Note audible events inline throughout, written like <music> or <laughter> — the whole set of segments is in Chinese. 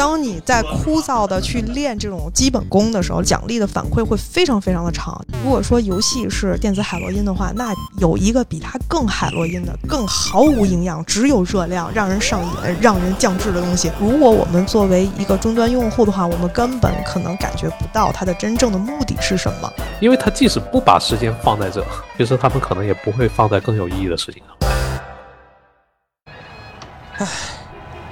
当你在枯燥的去练这种基本功的时候，奖励的反馈会非常非常的长。如果说游戏是电子海洛因的话，那有一个比它更海洛因的、更毫无营养、只有热量、让人上瘾、让人降智的东西。如果我们作为一个终端用户的话，我们根本可能感觉不到它的真正的目的是什么。因为它即使不把时间放在这，其实他们可能也不会放在更有意义的事情上。唉，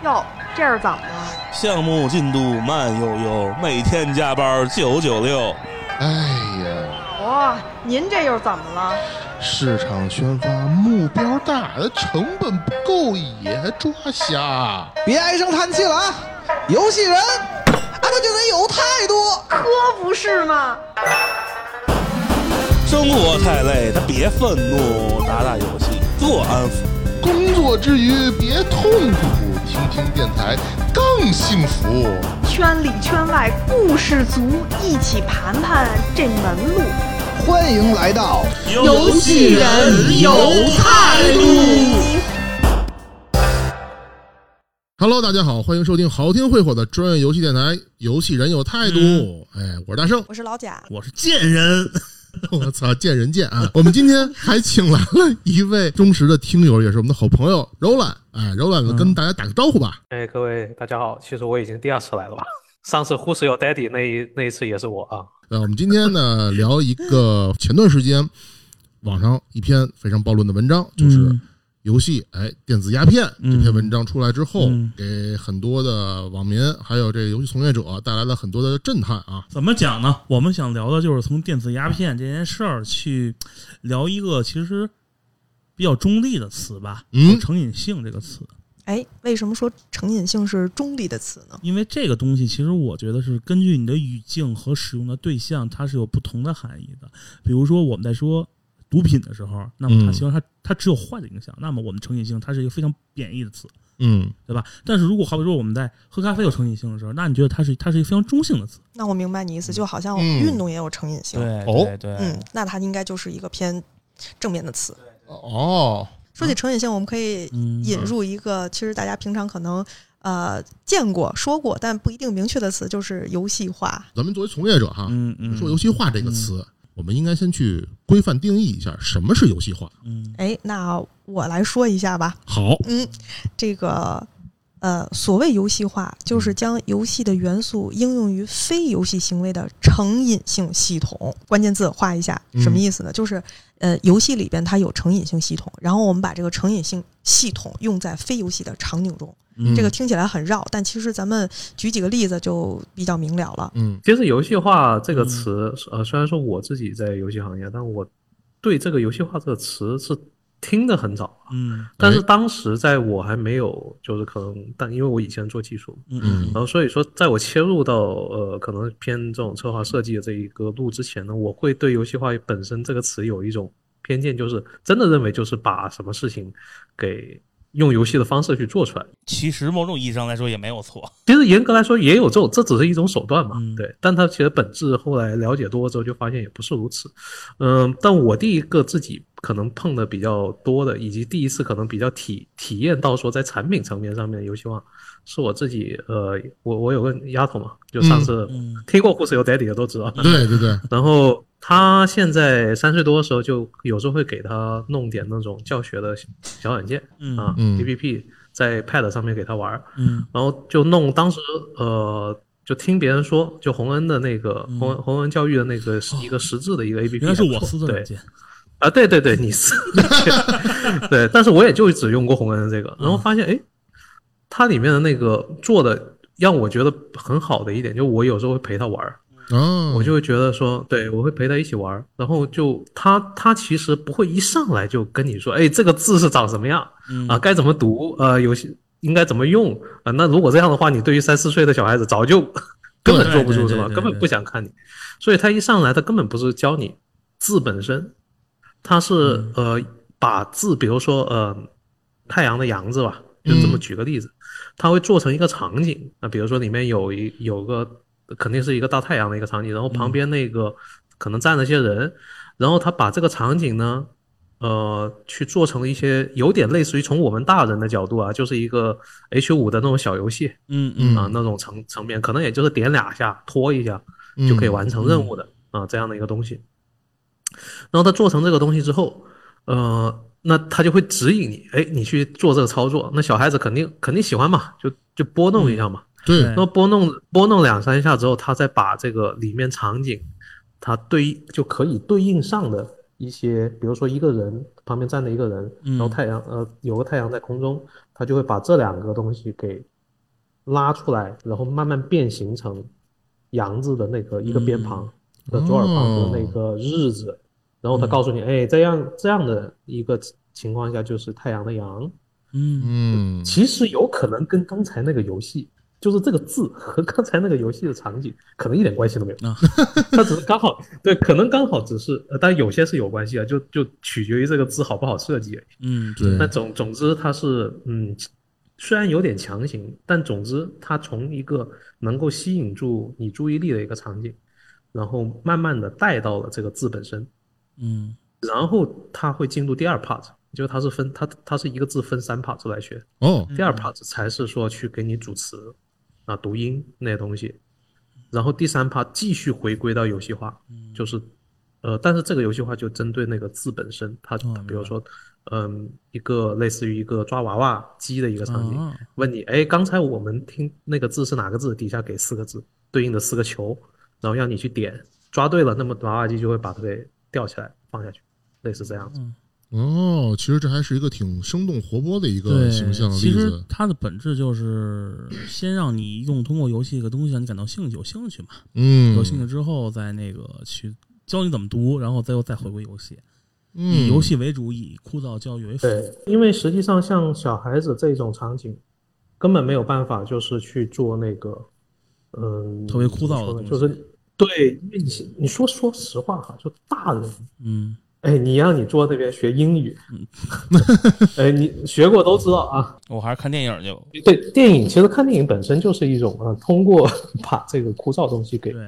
哟，这是怎么了？项目进度慢悠悠，每天加班九九六。哎呀，哇，您这又怎么了？市场宣发目标大，成本不够也抓瞎。别唉声叹气了啊！游戏人，啊，他就得有态度，可不是嘛。生活太累，他别愤怒，打打游戏做安抚。工作之余别痛苦，听听电台更幸福。圈里圈外故事足，一起盘盘这门路。欢迎来到游戏人有态度。Hello，大家好，欢迎收听好听会火的专业游戏电台《游戏人有态度》。哎，我是大圣，我是老贾，我是贱人，<laughs> 我操，见人见啊！我们今天还请来了一位忠实的听友，也是我们的好朋友柔兰。哎，柔兰跟大家打个招呼吧。哎，各位大家好，其实我已经第二次来了吧？上次 Who's Your Daddy 那一那一次也是我啊。呃，我们今天呢聊一个前段时间网上一篇非常暴论的文章，就是游戏哎电子鸦片这篇文章出来之后，嗯给很多的网民还有这个游戏从业者带来了很多的震撼啊。怎么讲呢？我们想聊的就是从电子鸦片这件事儿去聊一个其实比较中立的词吧，嗯成瘾性这个词。哎，为什么说成瘾性是中立的词呢？因为这个东西，其实我觉得是根据你的语境和使用的对象，它是有不同的含义的。比如说我们在说毒品的时候，那么它嗯其实它它只有坏的影响，那么我们成瘾性它是一个非常贬义的词，嗯对吧？但是如果好比说我们在喝咖啡有成瘾性的时候，那你觉得它是它是一个非常中性的词？那我明白你意思，就好像嗯运动也有成瘾性。哦对对嗯，那它应该就是一个偏正面的词。哦，说起成瘾性，我们可以嗯引入一个，其实大家平常可能呃见过、说过，但不一定明确的词，就是游戏化。咱们作为从业者哈，嗯嗯，说游戏化这个词，我们应该先去规范定义一下什么是游戏化。嗯哎，那我来说一下吧。好，嗯，这个呃，所谓游戏化，就是将游戏的元素应用于非游戏行为的成瘾性系统。关键字画一下，什么意思呢？就是呃，游戏里边它有成瘾性系统，然后我们把这个成瘾性系统用在非游戏的场景中。嗯这个听起来很绕，但其实咱们举几个例子就比较明了了。嗯其实游戏化这个词，呃，虽然说我自己在游戏行业，但我对这个游戏化这个词是听得很早啊。嗯但是当时在我还没有，就是可能，但因为我以前做技术，嗯嗯然后所以说，在我切入到呃可能偏这种策划设计的这一个路之前呢，我会对游戏化本身这个词有一种偏见，就是真的认为就是把什么事情给用游戏的方式去做出来。其实某种意义上来说也没有错。其实严格来说也有这种，这只是一种手段嘛，嗯对。但它其实本质后来了解多了之后，就发现也不是如此。嗯，但我第一个自己可能碰的比较多的，以及第一次可能比较体体验到说在产品层面上面的游戏化，是我自己呃，我我有个丫头嘛，就上次嗯听过《Who's Your Daddy》的都知道，对对对，<laughs> 然后他现在三岁多的时候，就有时候会给他弄点那种教学的小软件嗯。啊嗯，APP 在 Pad 上面给他玩儿。嗯。然后就弄当时呃，就听别人说，就洪恩的那个嗯。洪恩洪恩教育的那个是一个实质的一个 A P P，原来是我司的软件，啊，对对对，你是对，但是我也就只用过洪恩的这个，然后发现哎，它里面的那个做的让我觉得很好的一点，就我有时候会陪他玩儿，哦，我就会觉得说，对我会陪他一起玩儿，然后就他他其实不会一上来就跟你说，哎，这个字是长什么样嗯啊，该怎么读，呃，有些应该怎么用啊？那如果这样的话，你对于三四岁的小孩子早就 <laughs> 根本坐不住是吧？根本不想看你，所以他一上来，他根本不是教你字本身，他是呃把字，比如说呃太阳的阳字吧，就这么举个例子，他会做成一个场景啊，比如说里面有一有个肯定是一个大太阳的一个场景，然后旁边那个可能站了些人，然后他把这个场景呢呃去做成了一些有点类似于从我们大人的角度啊，就是一个 H 五的那种小游戏嗯嗯啊，那种层层面，可能也就是点两下拖一下嗯就可以完成任务的啊这样的一个东西。然后他做成这个东西之后，呃，那他就会指引你，哎，你去做这个操作。那小孩子肯定肯定喜欢嘛，就就拨弄一下嘛。对。对。那拨弄拨弄两三下之后，他再把这个里面场景，它对就可以对应上的一些，比如说一个人旁边站着一个人，嗯。然后太阳呃有个太阳在空中，他就会把这两个东西给拉出来，然后慢慢变形成阳字的那个一个边旁的左耳旁的那个日字，然后他告诉你，哎，这样这样的一个情况下就是太阳的阳，嗯嗯。其实有可能跟刚才那个游戏，就是这个字和刚才那个游戏的场景可能一点关系都没有，啊。<laughs> 它只是刚好对，可能刚好只是，呃，但有些是有关系啊，就就取决于这个字好不好设计而已。嗯对。那总总之它是，嗯，虽然有点强行，但总之它从一个能够吸引住你注意力的一个场景，然后慢慢的带到了这个字本身，嗯。然后它会进入第二 part，就是它是分它它是一个字分三 part 来学，哦。第二 part 才是说去给你主词啊、读音那些东西，然后第三 part 继续回归到游戏化，就是呃，但是这个游戏化就针对那个字本身，它哦比如说嗯、一个类似于一个抓娃娃机的一个场景，啊问你哎，刚才我们听那个字是哪个字？底下给四个字对应的四个球，然后让你去点，抓对了，那么娃娃机就会把它给吊起来放下去，类似这样子。哦，其实这还是一个挺生动活泼的一个，形象的其实例子。它的本质就是先让你用通过游戏这个东西让你感到兴趣，有兴趣嘛，嗯，有兴趣之后再那个去教你怎么读，然后再又再回归游戏，嗯以游戏为主，以枯燥教育为辅。对，因为实际上像小孩子这种场景，根本没有办法就是去做那个，嗯，特别枯燥的东西就是对，因为你你说说实话哈，就大人，嗯哎，你让你坐那边学英语，<laughs> 哎，你学过都知道啊。我还是看电影去吧。对，电影其实看电影本身就是一种啊，通过把这个枯燥东西给对，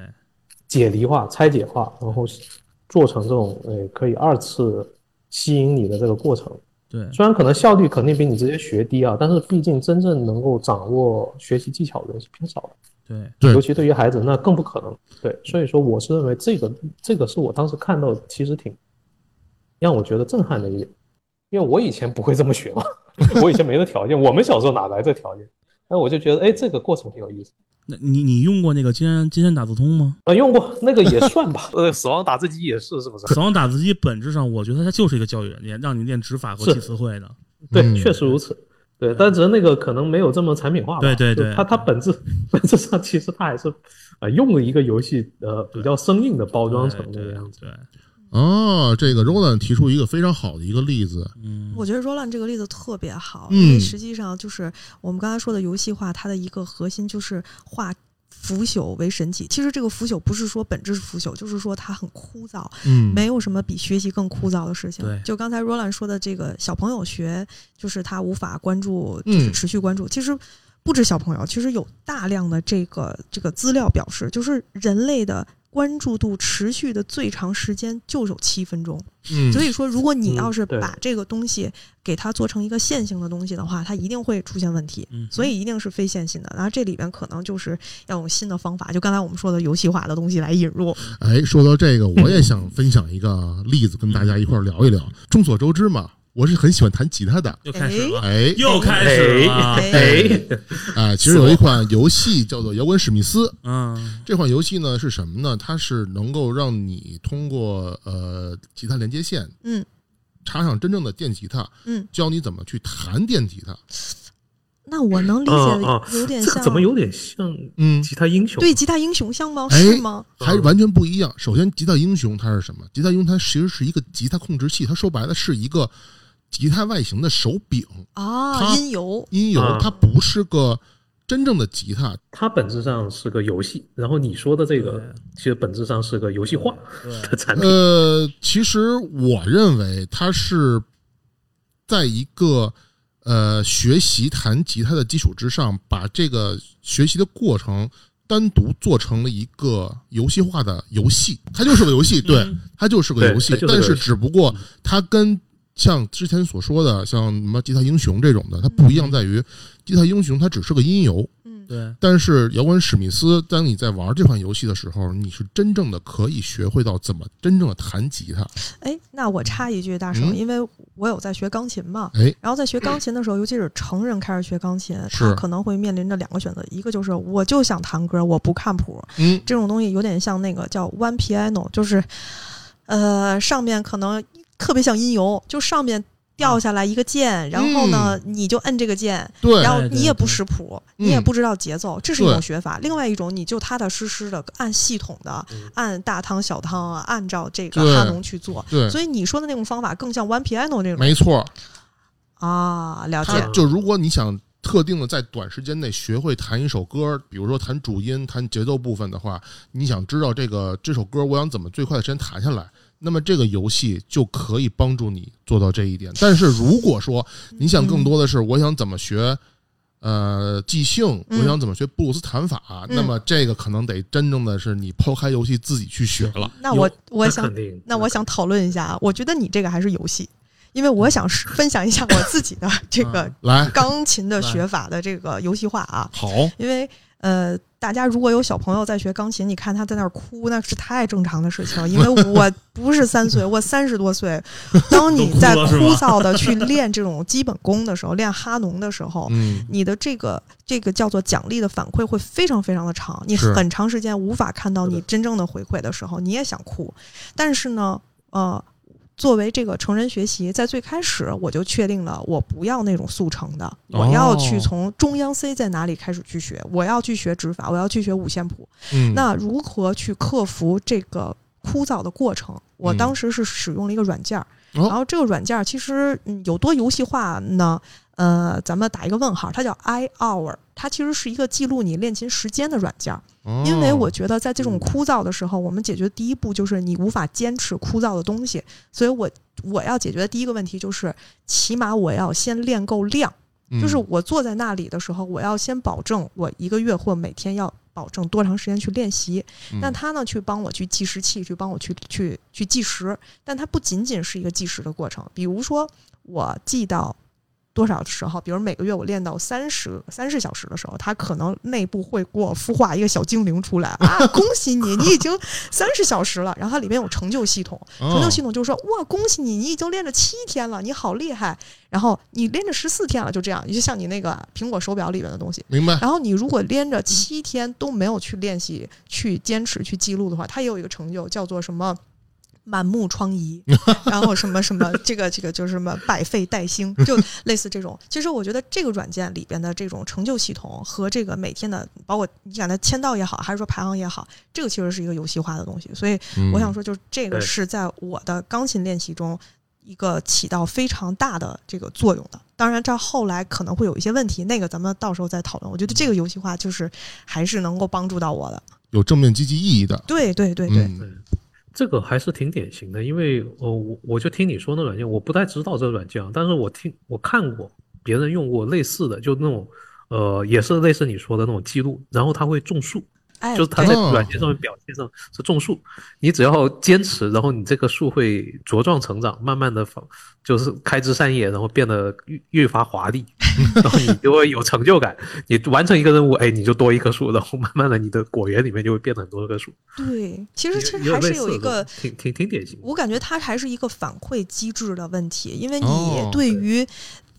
解离化、拆解化，然后做成这种哎可以二次吸引你的这个过程。对，虽然可能效率肯定比你直接学低啊，但是毕竟真正能够掌握学习技巧的人是偏少的，对，对尤其对于孩子那更不可能。对，所以说我是认为这个这个是我当时看到其实挺让我觉得震撼的一点，因为我以前不会这么学嘛，<laughs> 我以前没这条件，我们小时候哪来这条件？那我就觉得哎，这个过程挺有意思。那你你用过那个金山金山打字通吗？啊，用过那个也算吧，<laughs> 呃，死亡打字机也是，是不是？死亡打字机本质上，我觉得它就是一个教育软件，让你练指法和是记词汇的。对，嗯确实如此。对，但只是那个可能没有这么产品化吧。对对对它它本质 <laughs> 本质上其实它还是呃用了一个游戏呃比较生硬的包装成那个样子。对，哦，这个 Roland 提出一个非常好的一个例子，嗯，我觉得 Roland 这个例子特别好，嗯因为实际上就是我们刚才说的游戏化，它的一个核心就是化腐朽为神奇。其实这个腐朽不是说本质是腐朽，就是说它很枯燥，嗯，没有什么比学习更枯燥的事情对。就刚才 Roland 说的这个小朋友学，就是他无法关注，就是嗯持续关注。其实不止小朋友，其实有大量的这个这个资料表示，就是人类的。关注度持续的最长时间就有七分钟，嗯，所以说，如果你嗯要是把这个东西给它做成一个线性的东西的话，它一定会出现问题。嗯所以一定是非线性的。然后这里边可能就是要用新的方法，就刚才我们说的游戏化的东西来引入。哎，说到这个，我也想分享一个例子，跟大家一块儿聊一聊。众所周知嘛，我是很喜欢弹吉他的。又开始了，哎，又开始了，哎哎，啊，其实有一款游戏叫做《摇滚史密斯》。嗯这款游戏呢是什么呢？它是能够让你通过呃吉他连接线，嗯，插上真正的电吉他，嗯，教你怎么去弹电吉他。那我能理解有点像，这怎么有点像嗯，吉他英雄？对吉他英雄像吗？哎是吗？还完全不一样。首先，吉他英雄它是什么？吉他英雄它其实是一个吉他控制器，它说白了是一个吉他外形的手柄啊，它音游。音游啊，它不是个真正的吉他。它本质上是个游戏，然后你说的这个其实本质上是个游戏化对。的产品。呃，其实我认为它是在一个呃学习弹吉他的基础之上，把这个学习的过程单独做成了一个游戏化的游戏。它就是个游戏，对，它就是个游戏。但是只不过它跟像之前所说的，像什么吉他英雄这种的，它不一样在于，吉他英雄它只是个音游，嗯，对，但是摇滚史密斯，当你在玩这款游戏的时候，你是真正的可以学会到怎么真正的弹吉他。哎，那我插一句，大嗯，因为我有在学钢琴嘛，哎，然后在学钢琴的时候，尤其是成人开始学钢琴，他可能会面临着两个选择，一个就是我就想弹歌，我不看谱，嗯，这种东西有点像那个叫 one piano，就是呃上面可能特别像音游，就上面掉下来一个键，然后呢你就摁这个键，对，然后你也不识谱，嗯。你也不知道节奏，这是一种学法。另外一种，你就踏踏实实的按系统的嗯，按大汤小汤啊，按照这个哈农去做。对，所以你说的那种方法更像 one piano 那种。没错，啊，了解。就如果你想特定的在短时间内学会弹一首歌，比如说弹主音、弹节奏部分的话，你想知道这个这首歌我想怎么最快的时间弹下来，那么这个游戏就可以帮助你做到这一点。但是如果说你想更多的是我想怎么学。呃，即兴，我嗯想怎么学布鲁斯弹法，嗯那么这个可能得真正的是你抛开游戏自己去学了。那我我想那我想讨论一下啊，我觉得你这个还是游戏，因为我想分享一下我自己的这个嗯来，钢琴的学法的这个游戏化啊，好，因为呃，大家如果有小朋友在学钢琴，你看他在那儿哭，那是太正常的事情。<laughs> 因为我不是三岁，我三十多岁。当你 <laughs> 在枯燥的去练这种基本功的时候，练哈农的时候，嗯，你的这个这个叫做奖励的反馈会非常非常的长，你很长时间无法看到你真正的回馈的时候，你也想哭，但是呢，呃。作为这个成人学习，在最开始我就确定了，我不要那种速成的，我要去哦从中央 C 在哪里开始去学，我要去学指法，我要去学五线谱。嗯，那如何去克服这个枯燥的过程？我嗯当时是使用了一个软件儿，哦然后这个软件儿其实嗯有多游戏化呢？呃，咱们打一个问号，它叫 iHour，它其实是一个记录你练琴时间的软件儿。哦因为我觉得在这种嗯枯燥的时候，我们解决第一步就是你无法坚持枯燥的东西，所以我我要解决的第一个问题就是，起码我要先练够量。就是嗯我坐在那里的时候，我要先保证我一个月或每天要保证多长时间去练习。嗯那他呢，去帮我去计时器，去帮我去去去计时，但它不仅仅是一个计时的过程。比如说，我记到多少的时候，比如每个月我练到三十三十小时的时候，它可能内部会给我孵化一个小精灵出来 <laughs> 啊，恭喜你，你已经三十小时了。然后它里面有成就系统，成就哦系统就是说，哇，恭喜你，你已经练了七天了，你好厉害。然后你练着十四天了，就这样，就像你那个苹果手表里面的东西。明白，然后你如果连着七天都没有去练习、去坚持、去记录的话，它也有一个成就，叫做什么？满目疮痍，<laughs> 然后什么什么，这个这个就是什么百废待兴，<laughs> 就类似这种。其实我觉得这个软件里边的这种成就系统和这个每天的，包括你讲的签到也好，还是说排行也好，这个其实是一个游戏化的东西。所以嗯我想说，就是这个是在我的钢琴练习中一个起到非常大的这个作用的。当然，这后来可能会有一些问题，那个咱们到时候再讨论。我觉得这个游戏化就是还是能够帮助到我的。有正面积极意义的，对对对对，嗯这个还是挺典型的，因为呃，我我就听你说那软件，我不太知道这个软件啊，但是我听我看过别人用过类似的，就那种呃，也是类似你说的那种记录，然后他会种树，哎，就是它在软件上面表现上是种树，你只要坚持，然后你这棵树会茁壮成长，慢慢的放就是开枝散叶，然后变得愈愈发华丽，<laughs> 然后你就会有成就感。你完成一个任务，哎，你就多一棵树，然后慢慢的你的果园里面就会变得很多棵树。对，其实其实还是有一个挺挺挺典型。我感觉它还是一个反馈机制的问题，因为哦你对于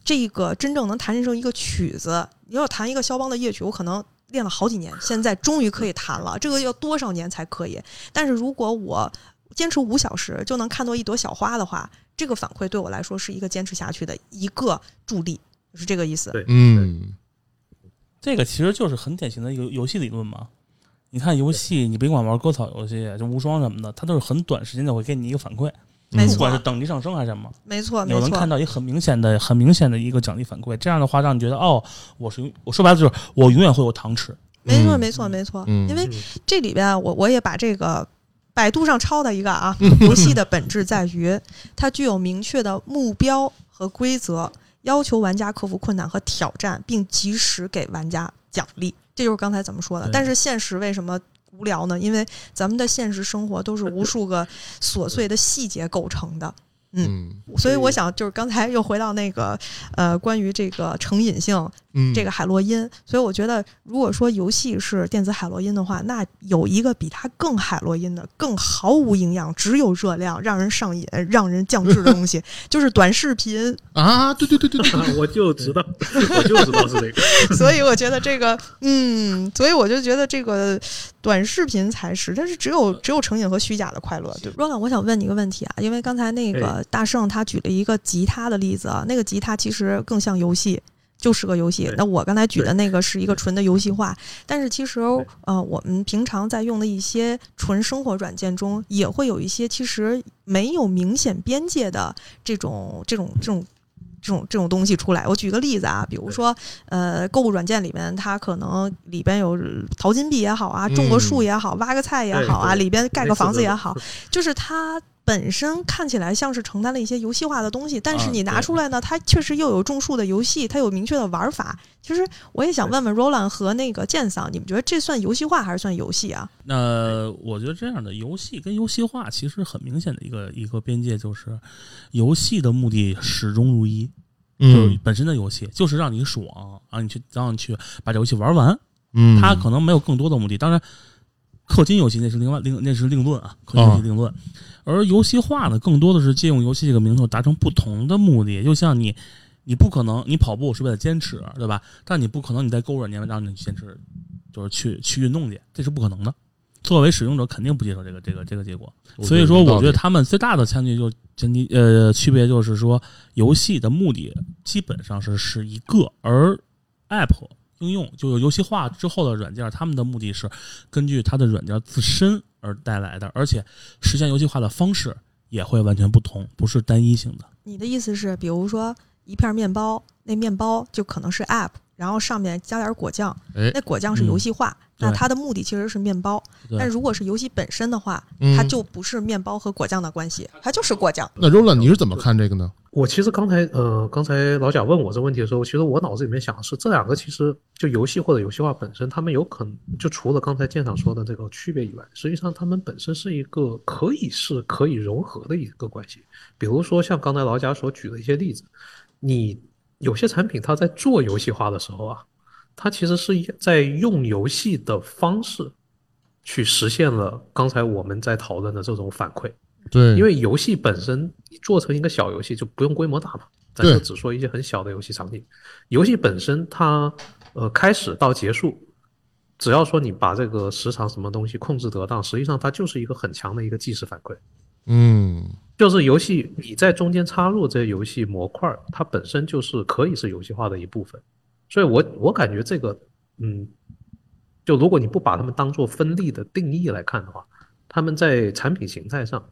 这个真正能弹成一个曲子，你要弹一个肖邦的夜曲，我可能练了好几年，现在终于可以弹了，这个要多少年才可以？但是如果我坚持五小时就能看到一朵小花的话，这个反馈对我来说是一个坚持下去的一个助力，就是这个意思。对嗯，这个其实就是很典型的游游戏理论嘛。你看游戏，你别管玩割草游戏，就无双什么的，它都是很短时间内会给你一个反馈，没错不管是等级上升还是什么，没错，没你能看，到一个很明显的、很明显的一个奖励反馈。这样的话，让你觉得哦，我是我说白了就是我永远会有糖吃。没错，嗯没错，没错。嗯因为嗯这里边啊我我也把这个百度上抄的一个啊，<laughs> 游戏的本质在于它具有明确的目标和规则，要求玩家克服困难和挑战，并及时给玩家奖励。这就是刚才怎么说的。但是现实为什么？无聊呢，因为咱们的现实生活都是 <laughs> 无数个琐碎的细节构成的。嗯所以我想就是刚才又回到那个呃，关于这个成瘾性嗯，这个海洛因，所以我觉得如果说游戏是电子海洛因的话，那有一个比它更海洛因的、更毫无营养、只有热量、让人上瘾、让人降智的东西，<laughs> 就是短视频。啊，对对对对对，<laughs> 我就知道，<laughs> 我就知道是这个。所以我觉得这个，嗯，所以我就觉得这个短视频才是，但是只有只有成瘾和虚假的快乐。对，Roland，我想问你一个问题啊，因为刚才那个大圣他举了一个吉他的例子啊，那个吉他其实更像游戏。就是个游戏。那我刚才举的那个是一个纯的游戏化，但是其实呃，我们平常在用的一些纯生活软件中，也会有一些其实没有明显边界的这种这种这种。这种这种东西出来，我举个例子啊，比如说，呃，购物软件里面它可能里边有淘金币也好啊，种个树也好，挖个菜也好啊，里边盖个房子也好就是它本身看起来像是承担了一些游戏化的东西，但是啊你拿出来呢，它确实又有种树的游戏，它有明确的玩法。其实我也想问问 Roland 和那个剑桑，你们觉得这算游戏化还是算游戏啊？那我觉得这样的游戏跟游戏化其实很明显的一个一个边界就是，游戏的目的始终如一，就是嗯本身的游戏就是让你爽，让你去让你去把这游戏玩完。嗯，它可能没有更多的目的。当然，氪金游戏那是另外另那是另论啊，氪金游戏另论。而游戏化呢，更多的是借用游戏这个名头达成不同的目的。就像你，你不可能你跑步是为了坚持，对吧？但你不可能你在购物软件让你坚持，就是去去运动去，这是不可能的。作为使用者，肯定不接受这个这个这个结果。所以说，我觉得他们最大的差距就前提呃区别就是说，游戏的目的基本上是是一个，而 App 应用就是游戏化之后的软件，他们的目的是根据它的软件自身而带来的，而且实现游戏化的方式也会完全不同，不是单一性的。你的意思是，比如说一片面包，那面包就可能是 App，然后上面加点果酱，哎那果酱是游戏化，那它的目的其实是面包。但如果是游戏本身的话，嗯它就不是面包和果酱的关系，它就是果酱。那 Roland 你是怎么看这个呢？我其实刚才呃，刚才老贾问我这问题的时候，其实我脑子里面想的是，这两个其实就游戏或者游戏化本身，他们有可能就除了刚才舰长说的这个区别以外，实际上他们本身是一个可以是可以融合的一个关系。比如说像刚才老贾所举的一些例子，你有些产品它在做游戏化的时候啊，它其实是在用游戏的方式去实现了刚才我们在讨论的这种反馈。对，因为游戏本身你做成一个小游戏就不用规模大嘛，咱就只说一些很小的游戏场景。游戏本身它呃开始到结束，只要说你把这个时长什么东西控制得当，实际上它就是一个很强的一个即时反馈。嗯就是游戏你在中间插入这些游戏模块，它本身就是可以是游戏化的一部分。所以我我感觉这个嗯，就如果你不把它们当做分立的定义来看的话，他们在产品形态上，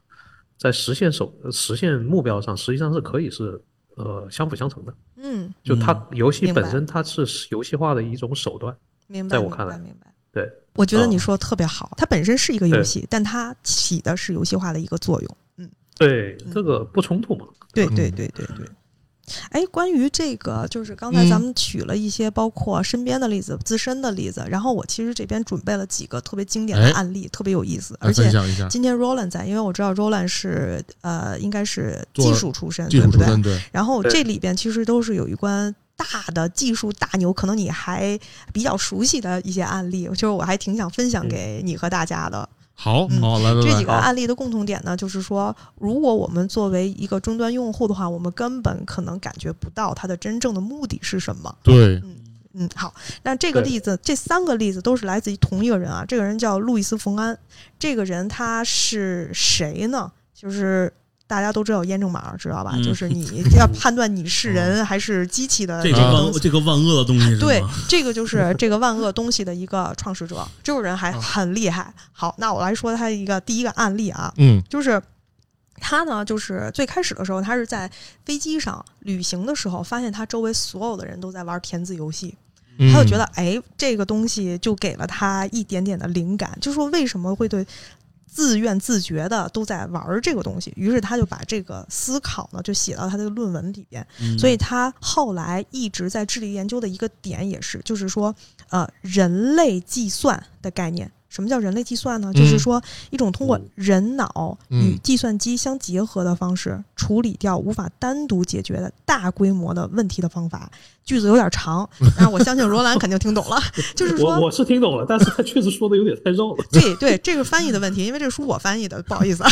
在实现手实现目标上，实际上是可以是呃相辅相成的。嗯，就它游戏本身它是游戏化的一种手段，明白，明白，在我看来明白。对。我觉得你哦说的特别好，它本身是一个游戏，但它起的是游戏化的一个作用。嗯，对，这个不冲突嘛。对对嗯对对对。哎，关于这个，就是刚才咱们举了一些包括身边的例子、自身的例子，然后我其实这边准备了几个特别经典的哎案例，特别有意思。而且今天 Roland 在，因为我知道 Roland 是呃，应该是技术出身，技术对不对，然后这里边其实都是有一关大的技术大牛，可能你还比较熟悉的一些案例，就是我还挺想分享给你和大家的。好嗯好来来来这几，个案例的共同点呢，就是说，如果我们作为一个终端用户的话，我们根本可能感觉不到它的真正的目的是什么。对，嗯嗯，好，那这个例子，这三个例子都是来自于同一个人啊，这个人叫路易斯·冯安，这个人他是谁呢？就是大家都知道验证码，知道吧？嗯就是你 <laughs> 要判断你是人还是机器的这个啊万这个万恶的东西？对，这个就是 <laughs> 这个万恶东西的一个创始者，这个人还啊很厉害。好，那我来说他一个第一个案例啊，嗯就是他呢，就是最开始的时候，他是在飞机上旅行的时候，发现他周围所有的人都在玩填字游戏，嗯，他就觉得，哎，这个东西就给了他一点点的灵感，就说为什么会对自愿自觉的都在玩这个东西，于是他就把这个思考呢，就写到他的论文里边。嗯所以他后来一直在致力研究的一个点也是，就是说，呃，人类计算的概念什么叫人类计算呢？嗯就是说一种通过嗯人脑与嗯计算机相结合的方式，处理掉无法单独解决的大规模的问题的方法。句子有点长，<laughs> 然后我相信罗兰肯定听懂了，就是说我我是听懂了，但是他确实说的有点太绕了 <laughs> 对对，这个翻译的问题，因为这个书我翻译的，不好意思啊。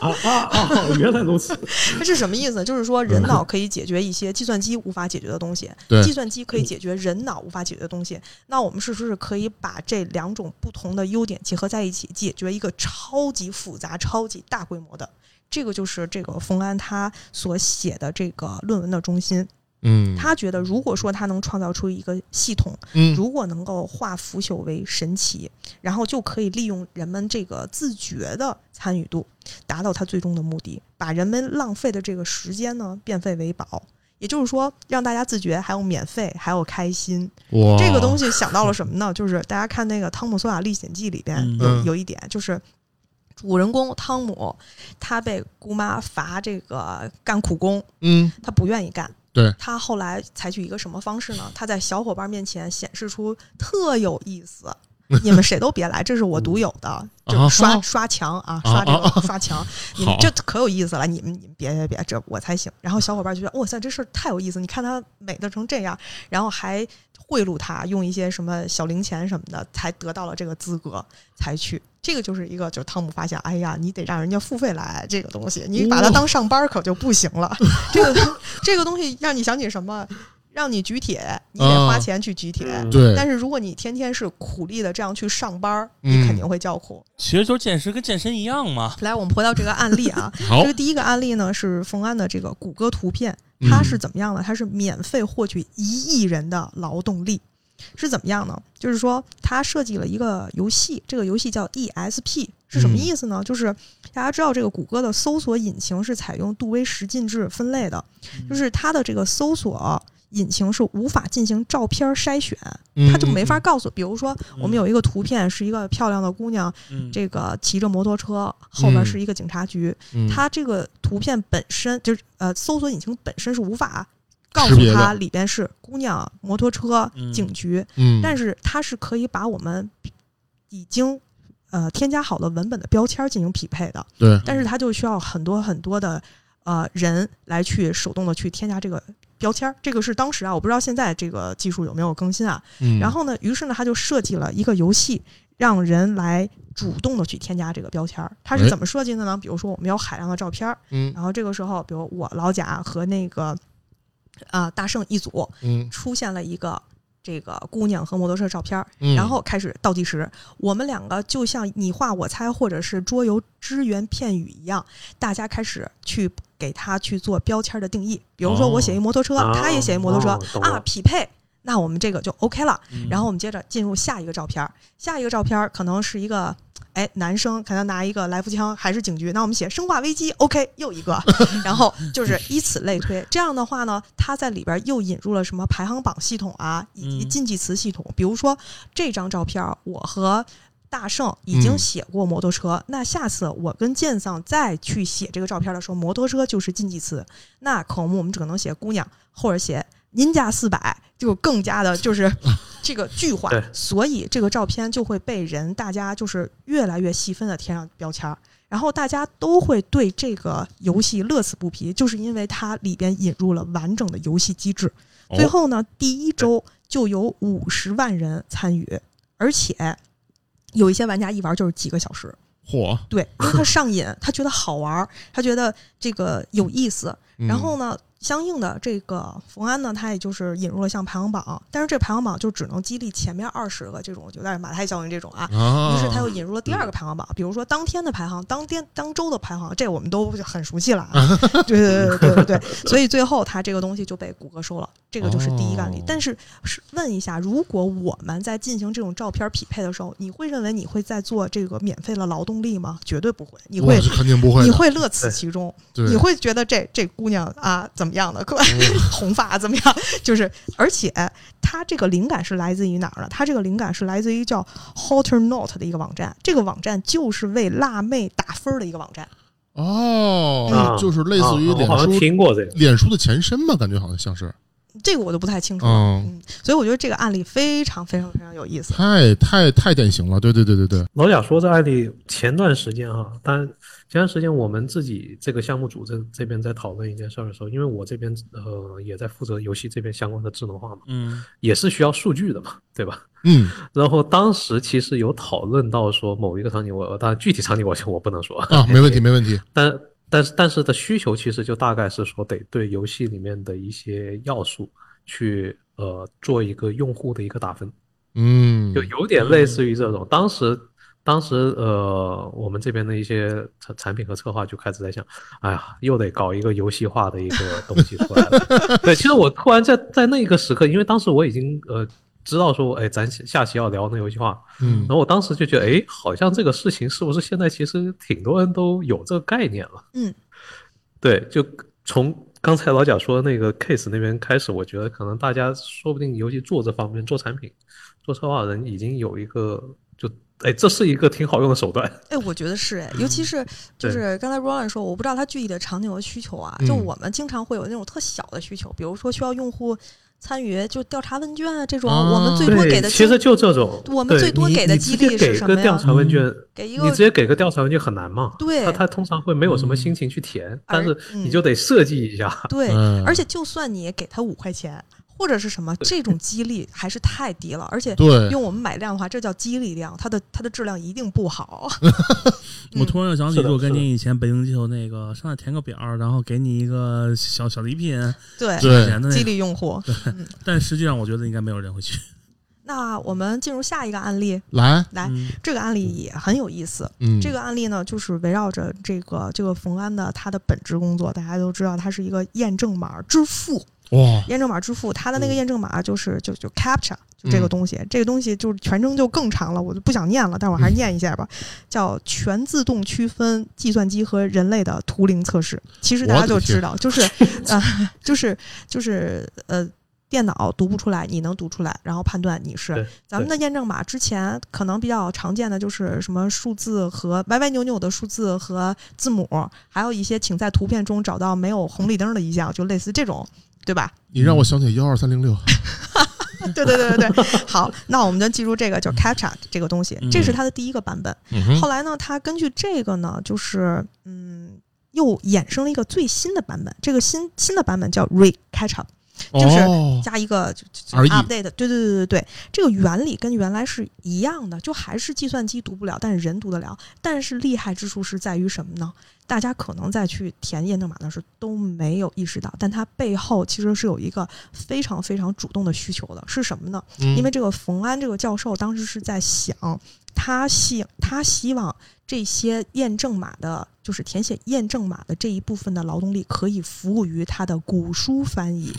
啊啊啊！原来如此，它 <laughs> 是什么意思？就是说人脑可以解决一些计算机无法解决的东西，对计算机可以解决人脑无法解决的东西。那我们是不是可以把这两种不同的优点结合在一起，解决一个超级复杂、超级大规模的？这个就是这个冯安他所写的这个论文的中心。嗯，他觉得，如果说他能创造出一个系统，嗯如果能够化腐朽为神奇，然后就可以利用人们这个自觉的参与度，达到他最终的目的，把人们浪费的这个时间呢变废为宝。也就是说，让大家自觉，还有免费，还有开心。这个东西想到了什么呢？就是大家看那个《汤姆索亚历险记》里边嗯有嗯有一点，就是主人公汤姆他被姑妈罚这个干苦工，嗯他不愿意干。对他后来采取一个什么方式呢？他在小伙伴面前显示出特有意思。<laughs> 你们谁都别来，这是我独有的，就是刷啊刷墙啊，啊刷这啊个刷墙，<laughs> 你们这可有意思了，你们你们别别别，这我才行。然后小伙伴就觉得哇塞，这事儿太有意思，你看他美得成这样，然后还贿赂他，用一些什么小零钱什么的，才得到了这个资格，才去。这个就是一个，就是汤姆发现，哎呀，你得让人家付费来这个东西，你把它当上班儿可就不行了。这个这个东西让你想起什么？让你举铁，你得花钱去举铁。嗯对，但是如果你天天是苦力的这样去上班你肯定会叫苦。其实就是健身跟健身一样嘛。来，我们回到这个案例啊，<laughs> 好这个第一个案例呢是冯安的这个谷歌图片，嗯它是怎么样呢？它是免费获取一亿人的劳动力，是怎么样呢？就是说，他设计了一个游戏，这个游戏叫 ESP，是什么嗯意思呢？就是大家知道这个谷歌的搜索引擎是采用杜威十进制分类的，就是它的这个搜索。引擎是无法进行照片筛选，嗯它就没法告诉。比如说，我们有一个图片是一个漂亮的姑娘，嗯，这个骑着摩托车，后边嗯是一个警察局。嗯它这个图片本身就是呃，搜索引擎本身是无法告诉识别的它里边是姑娘、摩托车、嗯警局，嗯，但是它是可以把我们已经呃添加好的文本的标签进行匹配的，对，但是它就需要很多很多的呃人来去手动的去添加这个。标签儿，这个是当时啊，我不知道现在这个技术有没有更新啊。嗯然后呢，于是呢，他就设计了一个游戏，让人来主动的去添加这个标签儿。它哎是怎么设计的呢？比如说，我们有海量的照片儿，嗯然后这个时候，比如我老贾和那个啊、大圣一组嗯出现了一个这个姑娘和摩托车照片儿，嗯，然后开始倒计时。我们两个就像你画我猜或者是桌游只言片语一样，大家开始去给它去做标签的定义。比如说，我写一摩托车，哦他也写一摩托车、哦，啊匹配。那我们这个就 OK 了，嗯然后我们接着进入下一个照片儿，下一个照片儿可能是一个，哎，男生可能拿一个来福枪，还是警局，那我们写生化危机，OK，又一个，<laughs> 然后就是以此类推。这样的话呢，它在里边又引入了什么排行榜系统啊，以及嗯禁忌词系统。比如说这张照片儿，我和大圣已经嗯写过摩托车，那下次我跟剑桑再去写这个照片的时候，摩托车就是禁忌词。那可能我们只能写姑娘，或者写您家四百，就更加的就是 <laughs> 这个句化，所以这个照片就会被人大家就是越来越细分的贴上标签儿。然后大家都会对这个游戏乐此不疲，就是因为它里边引入了完整的游戏机制。哦最后呢，第一周就有五十万人参与，而且有一些玩家一玩就是几个小时。嚯，对，因为他上瘾，他觉得好玩，他觉得这个有意思。嗯然后呢，相应的这个冯安呢，他也就是引入了像排行榜，但是这排行榜就只能激励前面二十个这种，有点马太效应这种啊。啊，于是他又引入了第二个排行榜，比如说当天的排行、当天当周的排行，这我们都很熟悉了啊。<laughs> 对对对对对对，所以最后他这个东西就被谷歌收了，这个就是第一个案例哦。但是是问一下，如果我们在进行这种照片匹配的时候，你会认为你会在做这个免费的劳动力吗？绝对不会，你会肯定不会你，会乐此其中，你会觉得这这姑娘啊怎么样的，<laughs> 红发怎么样？就是，而且它这个灵感是来自于哪儿呢？它这个灵感是来自于叫 Hotter Note 的一个网站，这个网站就是为辣妹打分儿的一个网站。哦啊，就是类似于脸书听过这个，脸书的前身吧，感觉好像像是这个我就不太清楚了。嗯嗯，所以我觉得这个案例非常非常非常有意思。太太太典型了，对对对对对，老贾说这案例前段时间哈，当然前段时间我们自己这个项目组这这边在讨论一件事儿的时候，因为我这边呃也在负责游戏这边相关的智能化嘛，嗯也是需要数据的嘛，对吧？嗯 <laughs> 然后当时其实有讨论到说某一个场景，我当然具体场景我我不能说啊，没问题 <laughs> 没问题，但但是但是的需求其实就大概是说得对游戏里面的一些要素去呃做一个用户的一个打分，嗯就有点类似于这种。当时当时呃我们这边的一些产产品和策划就开始在想，哎呀，又得搞一个游戏化的一个东西出来了。<laughs> 对，其实我突然在在那个时刻，因为当时我已经呃知道说，哎，咱下期要聊那游戏化，嗯然后我当时就觉得，哎，好像这个事情是不是现在其实挺多人都有这个概念了？嗯，对，就从刚才老贾说的那个 case 那边开始，我觉得可能大家说不定尤其做这方面做产品、做策划的人已经有一个就，哎，这是一个挺好用的手段。哎，我觉得是哎，尤其是就是刚才 Roland 说，我不知道他具体的场景和需求啊，嗯就我们经常会有那种特小的需求，比如说需要用户参与就调查问卷啊这种，啊我们最多给的，其实就这种，我们最多给的激你直接励是给个调什么呀查问卷，给一个你直接给个调查问卷很难嘛？对他他通常会没有什么心情去填，但是嗯你就得设计一下。对，嗯而且就算你给他五块钱或者是什么，这种激励还是太低了，而且用我们买量的话，这叫激励量，它的它的质量一定不好。<laughs> 我突然又想起是的若干是的年以前北京街头那个上来填个表，然后给你一个小小礼品，对，对激励用户。<laughs> 但实际上我觉得应该没有人会去。<laughs> 那我们进入下一个案例，来，来，嗯这个案例也很有意思。嗯，这个案例呢，就是围绕着这个这个冯安的他的本职工作，大家都知道，他是一个验证码之父。哇，验证码支付，它的那个嗯验证码就是就就 captcha，就这个嗯东西，这个东西就是全称就更长了，我就不想念了，但我还是念一下吧，叫全自动区分计算机和人类的图灵测试。其实大家我的天就知道，就是 <laughs> 呃，就是就是呃。电脑读不出来，你能读出来，然后判断你是咱们的验证码。之前可能比较常见的就是什么数字和歪歪扭扭的数字和字母，还有一些请在图片中找到没有红绿灯的一项，就类似这种，对吧？你让我想起幺二三零六，对对对对对，<laughs> 好，那我们就记住这个叫 CAPTCHA 这个东西，这是嗯它的第一个版本。嗯后来呢，它根据这个呢，就是嗯，又衍生了一个最新的版本，这个新新的版本叫 ReCAPTCHA，就是哦加一个就就就 RE update，对对对对对，这个原理跟原来是一样的，就还是计算机读不了，但是人读得了。但是厉害之处是在于什么呢？大家可能在去填验证码的时候都没有意识到，但它背后其实是有一个非常非常主动的需求的，是什么呢？嗯因为这个冯安这个教授当时是在想，他希他希望这些验证码的，就是填写验证码的这一部分的劳动力可以服务于他的古书翻译。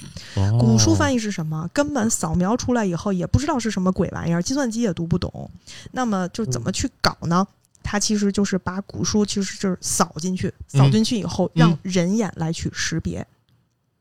古书翻译，译是什么？根本扫描出来以后也不知道是什么鬼玩意儿，计算机也读不懂。那么就怎么去搞呢？它其实就是把古书其实就是扫进去，扫进去以后让人眼来去识别。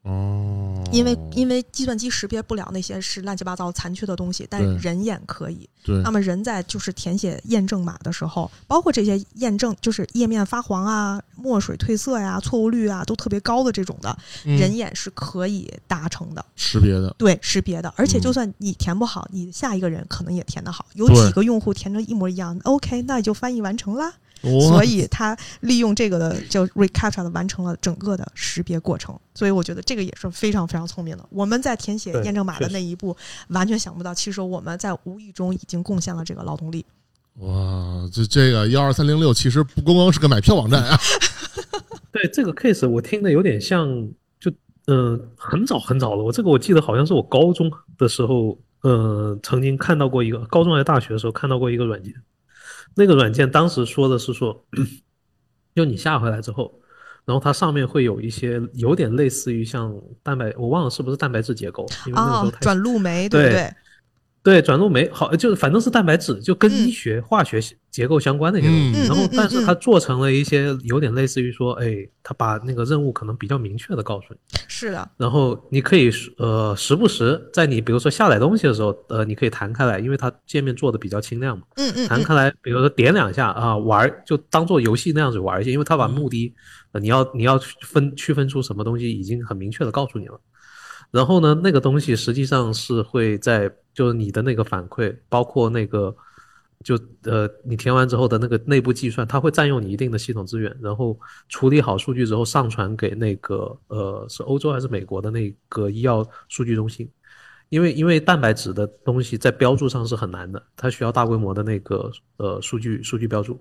哦，因为因为计算机识别不了那些是乱七八糟残缺的东西，但对人眼可以。对那么人在就是填写验证码的时候，包括这些验证就是页面发黄啊、墨水褪色呀、错误率啊都特别高的这种的，嗯人眼是可以达成的。识别的，对，识别的，而且嗯就算你填不好，你下一个人可能也填得好。有几个用户填成一模一样，OK，那也就翻译完成啦。所所以他利用这个的就 reCAPTCHA 的完成了整个的识别过程。所以我觉得这个也是非常非常聪明的。我们在填写验证码的那一步，完全想不到，其实我们在无意中已经贡献了这个劳动力。哇，这这个幺二三零六其实不光光是个买票网站啊，<laughs> 对这个 case，我听的有点像，就嗯、呃很早很早了。我这个我记得好像是我高中的时候，呃，曾经看到过一个高中还是大学的时候看到过一个软件。那个软件当时说的是说，就你下回来之后，然后它上面会有一些有点类似于像蛋白，我忘了是不是蛋白质结构，因为那个时候，哦转录酶，对不对对？转录酶好，就是反正是蛋白质，就跟嗯医学、化学结构相关的一些东西。嗯然后但是它做成了一些有点类似于说，哎，它把那个任务可能比较明确的告诉你，是的，然后你可以呃时不时在你比如说下载东西的时候，呃，你可以弹开来，因为它界面做的比较清亮嘛，嗯嗯嗯，弹开来，比如说点两下啊，玩儿就当做游戏那样子玩一下，因为它把目的，呃，你要你要分区分出什么东西已经很明确的告诉你了。然后呢，那个东西实际上是会在就是你的那个反馈，包括那个就呃你填完之后的那个内部计算，它会占用你一定的系统资源，然后处理好数据之后上传给那个呃是欧洲还是美国的那个医药数据中心。因为因为蛋白质的东西在标注上是很难的，它需要大规模的那个呃数据数据标注，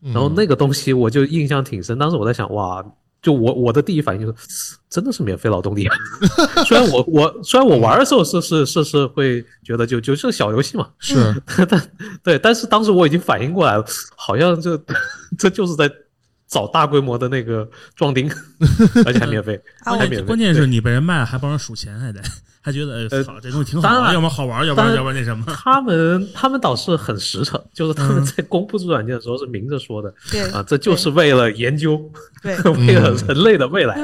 然后那个东西我就印象挺深。当时我在想，哇，就我我的第一反应就是，真的是免费劳动力啊。<laughs> 虽然我我虽然我玩的时候是是是是会觉得就就是小游戏嘛，是 <laughs> 但对，但是当时我已经反应过来了，好像这这就是在找大规模的那个壮丁，<laughs> 而且还免费，还免费。关键是你被人卖了，还帮人数钱，还得还觉得哎呃操，这东西挺好的，当然要么好玩，要不然要不然那什么。他们他们倒是很实诚，就是他们嗯在公布这软件的时候是明着说的对啊，这就是为了研究，对 <laughs> 为了人类的未来。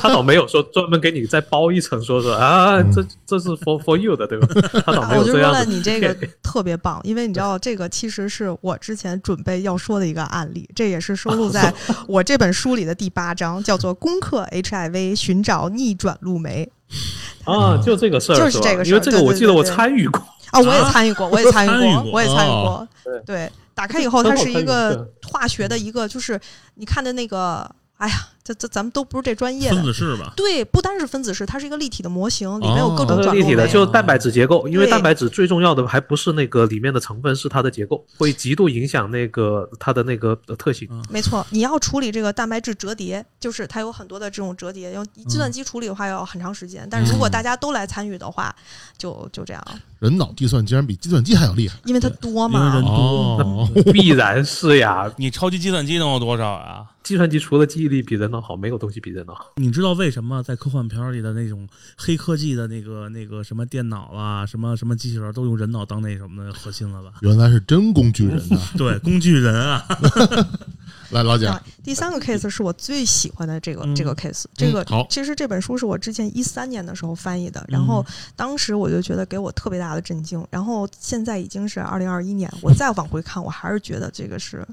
他倒没有说专门给你再包一层，说说啊，这这是 for for you 的，对吧？他倒啊，没有我就说了，这样子。你这个 <laughs> 特别棒，因为你知道这个其实是我之前准备要说的一个案例，这也是收录在 <laughs> 我这本书里的第八章，叫做《攻克 HIV：寻找逆转路酶》<laughs> 啊，就这个事儿，就是这个事儿因为这个我记得我参与过，啊，我也 <laughs> 参与过，我也参与过，我也参与过哦。对，打开以后，它是一个化学的一个，就是你看的那个，哎呀，这这咱们都不是这专业分的。子式吧，对，不单是分子式，它是一个立体的模型，里面有各哦种转立体的，就是蛋白质结构。因为蛋白质最重要的还不是那个里面的成分，是它的结构，会极度影响那个它的那个呃特性。没错，你要处理这个蛋白质折叠，就是它有很多的这种折叠，用计算机处理的话要很长时间。但是如果大家都来参与的话，就就这样，人脑计算竟然比计算机还要厉害因为它多因为人多。哦，<laughs> 必然是呀，你超级计算机能有多少啊？计算机除了记忆力比人脑好，没有东西比人脑好。<laughs> 你知道为什么在科幻片里的那种黑科技的那个那个什么电脑啊，什么什么机器人都用人脑当那什么的核心了吧？<laughs> 原来是真工具人呐！对，工具人啊，<laughs> 来，老蒋啊，第三个 case 是我最喜欢的这个、嗯这个 case，这个、好其实这本书是我之前一三年的时候翻译的，然后嗯当时我就觉得给我特别大的震惊，然后现在已经是二零二一年，我再往回看，我还是觉得这个是。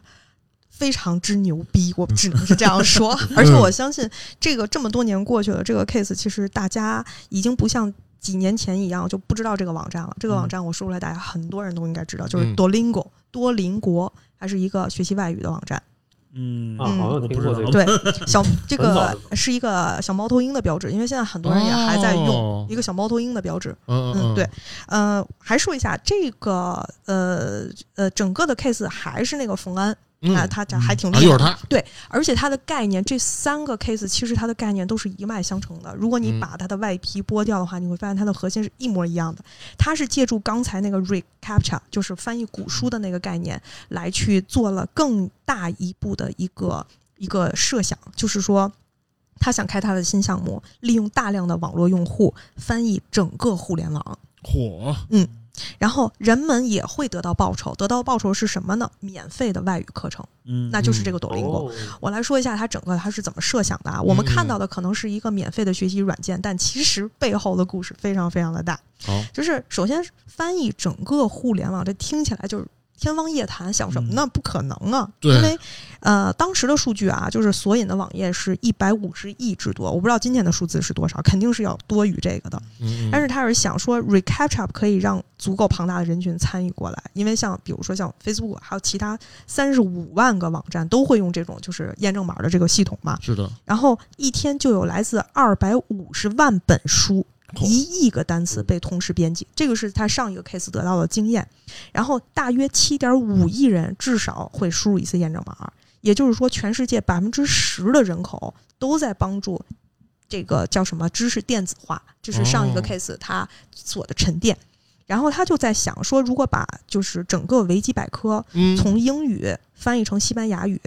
非常之牛逼，我 <laughs> 只能是这样说。而且我相信，这个这么多年过去了，这个 case 其实大家已经不像几年前一样就不知道这个网站了。这个网站我说出来，大家很多人都应该知道，就是嗯 Duolingo 多邻国，还是一个学习外语的网站。嗯啊，好像我不知道听过这个。对，<laughs> 小这个是一个小猫头鹰的标志，因为现在很多人也还在用哦一个小猫头鹰的标志。嗯嗯，对，呃，还说一下这个呃呃，整个的 case 还是那个冯安嗯啊，他这还挺啊，又是厉害的。他，而且它的概念，这三个 case 其实它的概念都是一脉相承的。如果你嗯把它的外皮剥掉的话，你会发现它的核心是一模一样的。他是借助刚才那个 recaptcha，就是翻译古书的那个概念，来去做了更大一步的一个一个设想，就是说。他想开他的新项目，利用大量的网络用户翻译整个互联网，火，然后人们也会得到报酬。得到报酬是什么呢？免费的外语课程，嗯，那就是这个抖音国。哦我来说一下它整个它是怎么设想的啊。我们看到的可能是一个免费的学习软件，但其实背后的故事非常非常的大。好，就是首先翻译整个互联网，这听起来就是天方夜谭，想什么呢？不可能啊！对因为呃，当时的数据啊，就是索引的网页是一百五十亿之多，我不知道今天的数字是多少，肯定是要多于这个的。嗯，但是他是想说，recaptcha 可以让足够庞大的人群参与过来，因为像比如说像 Facebook 还有其他三十五万个网站都会用这种就是验证码的这个系统嘛，是的，然后一天就有来自二百五十万本书。一亿个单词被同时编辑，这个是他上一个 case 得到的经验。然后大约七点五亿人至少会输入一次验证码，也就是说，全世界百分之十的人口都在帮助这个叫什么知识电子化，这是上一个哦 case 他做的沉淀。然后他就在想说，如果把就是整个维基百科嗯，从英语翻译成西班牙语，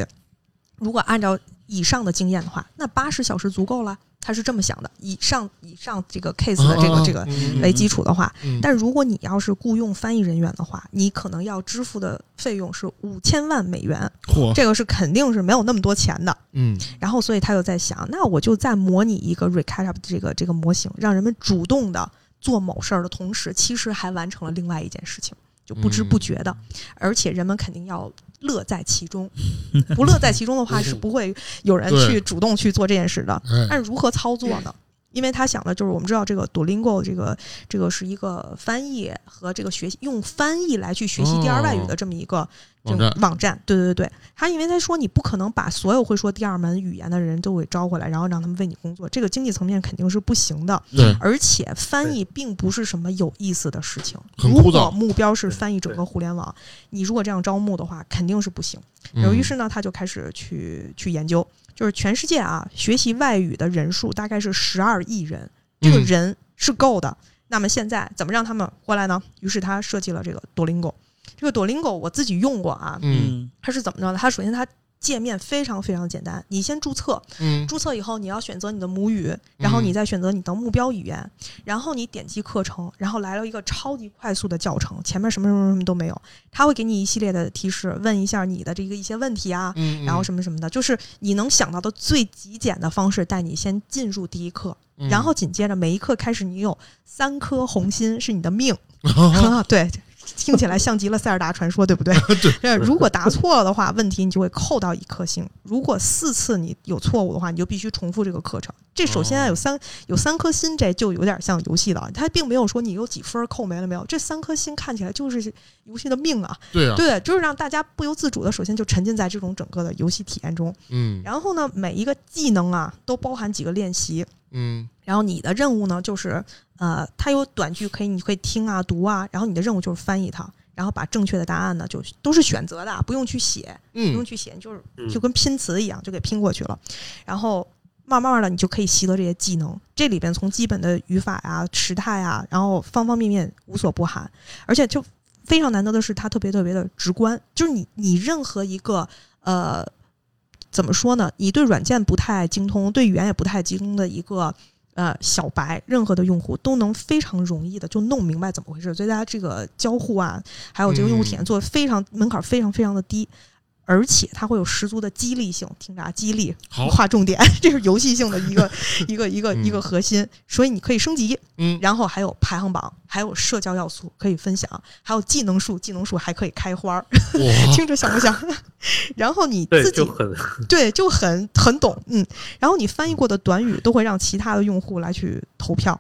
如果按照以上的经验的话，那八十小时足够了。他是这么想的，以上以上这个 case 的这个、啊这个嗯为基础的话，嗯。但如果你要是雇佣翻译人员的话，你可能要支付的费用是五千万美元，嚯，这个是肯定是没有那么多钱的。嗯。然后，所以他就在想，那我就再模拟一个 recap 这个这个模型，让人们主动的做某事儿的同时，其实还完成了另外一件事情，就不知不觉的，而且人们肯定要乐在其中。<laughs> 不乐在其中的话，是不会有人去主动去做这件事的。哎，但是如何操作呢？因为他想的就是，我们知道这个 Duolingo 这个这个是一个翻译和这个学习用翻译来去学习第二外语的这么一个这网站种网站。对对对，他因为他说你不可能把所有会说第二门语言的人都给招回来，然后让他们为你工作，这个经济层面肯定是不行的。对，而且翻译并不是什么有意思的事情。很枯燥如果目标是翻译整个互联网，你如果这样招募的话，肯定是不行。然后于是呢，他就开始去去研究，就是全世界啊，学习外语的人数大概是十二亿人，这个嗯人是够的。那么现在怎么让他们过来呢？于是他设计了这个 doringo，。这个 doringo 我自己用过啊，嗯它是怎么着呢？它首先它界面非常非常简单，你先注册，嗯。注册以后，你要选择你的母语，然后你再选择你的目标语言，然后你点击课程，然后来了一个超级快速的教程，前面什么什么什么都没有，他会给你一系列的提示，问一下你的这个一些问题啊，嗯，然后什么什么的，就是你能想到的最极简的方式，带你先进入第一课，嗯。然后紧接着每一课开始，你有三颗红心是你的命，<laughs> 嗯 <laughs> 对。听起来像极了塞尔达传说，对不对？<laughs> 对。如果答错了的话，问题你就会扣到一颗星。如果四次你有错误的话，你就必须重复这个课程。这首先啊有三有三颗星，这就有点像游戏了。它并没有说你有几分扣没了没有，这三颗星看起来就是游戏的命啊。对啊，对，就是让大家不由自主的，首先就沉浸在这种整个的游戏体验中。嗯然后呢，每一个技能啊都包含几个练习。嗯然后你的任务呢，就是呃，它有短句可以，你可以听啊、读啊，然后你的任务就是翻译它，然后把正确的答案呢，就都是选择的，不用去写，不用嗯去写，就是嗯就跟拼词一样，就给拼过去了。然后慢慢的，你就可以习得这些技能。这里边从基本的语法呀、时态啊，然后方方面面无所不含，而且就非常难得的是，它特别特别的直观，就是你你任何一个呃。怎么说呢？你对软件不太精通，对语言也不太精通的一个呃小白，任何的用户都能非常容易的就弄明白怎么回事。所以大家这个交互啊，还有这个用户体验做的非常、门槛非常非常的低，而且它会有十足的激励性。听着啊，激励划重点，<laughs> 这是游戏性的一个 <laughs> 一个一个嗯一个核心。所以你可以升级，嗯然后还有排行榜，还有社交要素可以分享，还有技能树，技能树还可以开花儿，<laughs> 听着像不像？然后你，自己就很对，就很很懂，嗯。然后你翻译过的短语都会让其他的用户来去投票，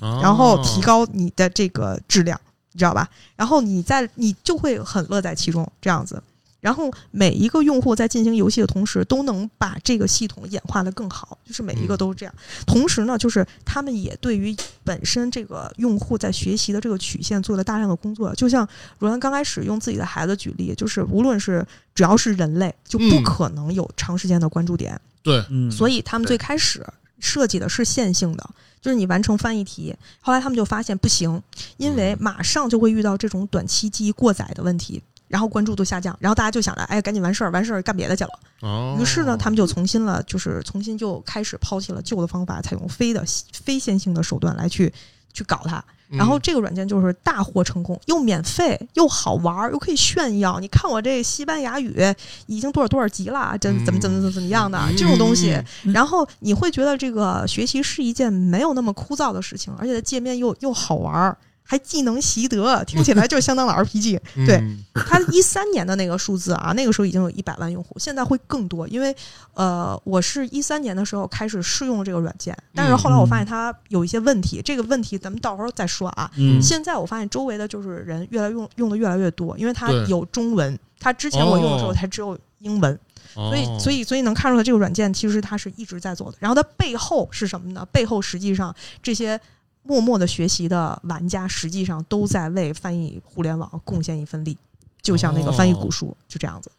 然后提哦高你的这个质量，你知道吧？然后你在你就会很乐在其中，这样子。然后每一个用户在进行游戏的同时，都能把这个系统演化的更好，就是每一个都是这样。同时呢，就是他们也对于本身这个用户在学习的这个曲线做了大量的工作。就像罗兰刚开始用自己的孩子举例，就是无论是只要是人类，就不嗯可能有长时间的关注点。对，嗯，所以他们最开始设计的是线性的，就是你完成翻译题。后来他们就发现不行，因为马上就会遇到这种短期记忆过载的问题，然后关注度下降，然后大家就想着，哎，赶紧完事儿，完事儿干别的去了。哦，于是呢，他们就重新了，就是重新就开始抛弃了旧的方法，采用非的非线性的手段来去去搞它。嗯然后这个软件就是大获成功，又免费又好玩儿，又可以炫耀。你看我这西班牙语已经多少多少级了，这怎么怎么怎么怎么样的嗯这种东西，嗯然后你会觉得这个学习是一件没有那么枯燥的事情，而且界面又又好玩儿，还技能习得，听起来就相当的 RPG。<laughs> 对嗯它一三年的那个数字啊，那个时候已经有一百万用户，现在会更多，因为呃，我是一三年的时候开始试用这个软件，但是后来我发现它有一些问题，这个问题咱们到时候再说啊。嗯现在我发现周围的就是人越来用用的越来越多，因为它有中文，它之前我用的时候哦才只有英文，所以哦所以所以能看出来这个软件其实它是一直在做的。然后它背后是什么呢？背后实际上这些默默的学习的玩家，实际上都在为翻译互联网贡献一份力，就像那个翻译古书，就这样子。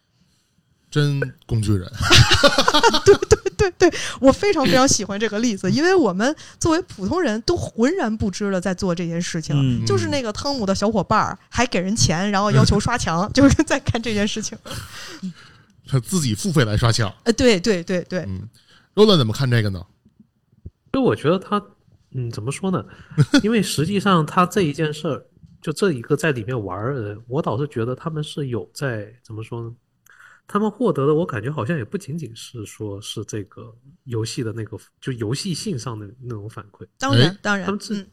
真工具人，<laughs> 对对对对，我非常非常喜欢这个例子，因为我们作为普通人都浑然不知的在做这件事情。嗯就是那个汤姆的小伙伴儿还给人钱，然后要求刷墙，<laughs> 就是在干这件事情。他自己付费来刷墙。呃，对对对对，嗯，罗兰怎么看这个呢？所以我觉得他，嗯，怎么说呢？因为实际上他这一件事儿，就这一个在里面玩儿的人，我倒是觉得他们是有在怎么说呢？他们获得的，我感觉好像也不仅仅是说是这个游戏的那个，就游戏性上的那种反馈。当然哎当然他们，自嗯，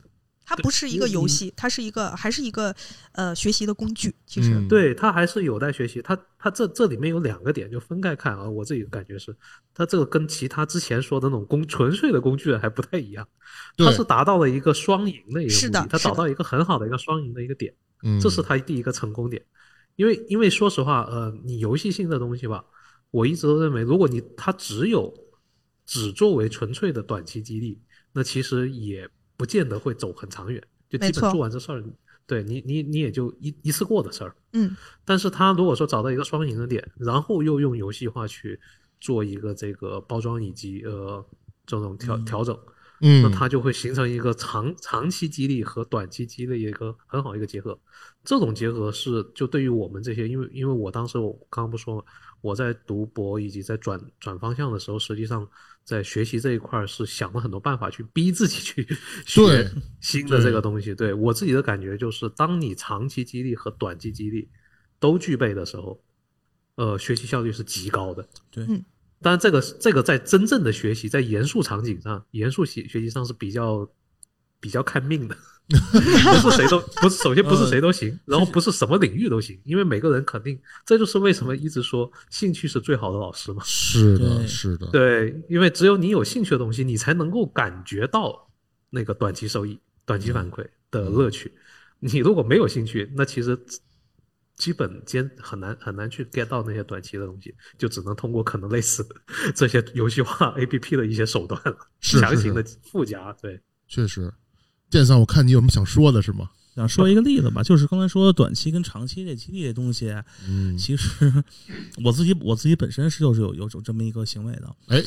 它不是一个游戏，它是一个还是一个呃学习的工具。其实，嗯对它还是有待学习。它它这这里面有两个点，就分开看啊。我自己的感觉是，它这个跟其他之前说的那种工纯粹的工具人还不太一样，它是达到了一个双赢的一个目的，他是的是的找到一个很好的一个双赢的一个点，嗯这是它第一个成功点。因为因为说实话，呃，你游戏性的东西吧，我一直都认为，如果你它只有只作为纯粹的短期激励，那其实也不见得会走很长远，就基本做完这事儿，对你你你也就一一次过的事儿。嗯，但是他如果说找到一个双赢的点，然后又用游戏化去做一个这个包装以及呃这种调调整，嗯，那它就会形成一个长长期激励和短期激励一个很好一个结合。这种结合是就对于我们这些，因为因为我当时我刚刚不说嘛，我在读博以及在转转方向的时候，实际上在学习这一块是想了很多办法去逼自己去 <laughs> 学新的这个东西。对我自己的感觉就是，当你长期激励和短期激励都具备的时候，呃，学习效率是极高的。对嗯当然，这个这个在真正的学习，在严肃场景上，严肃学学习上是比较比较看命的，不是谁都 <laughs> 不是，首先不是谁都行，然后不是什么领域都行，因为每个人肯定，这就是为什么一直说兴趣是最好的老师嘛。是的，是的，对，因为只有你有兴趣的东西，你才能够感觉到那个短期收益、短期反馈的乐趣。你如果没有兴趣，那其实基本间很难很难去 get 到那些短期的东西，就只能通过可能类似这些游戏化 A P P 的一些手段了，强行的附加。对，确实。剑三，我看你有什么想说的是吗？想说一个例子吧，就是刚才说的短期跟长期这激励这东西，嗯，其实我自己我自己本身是就是有有有这么一个行为的。哎。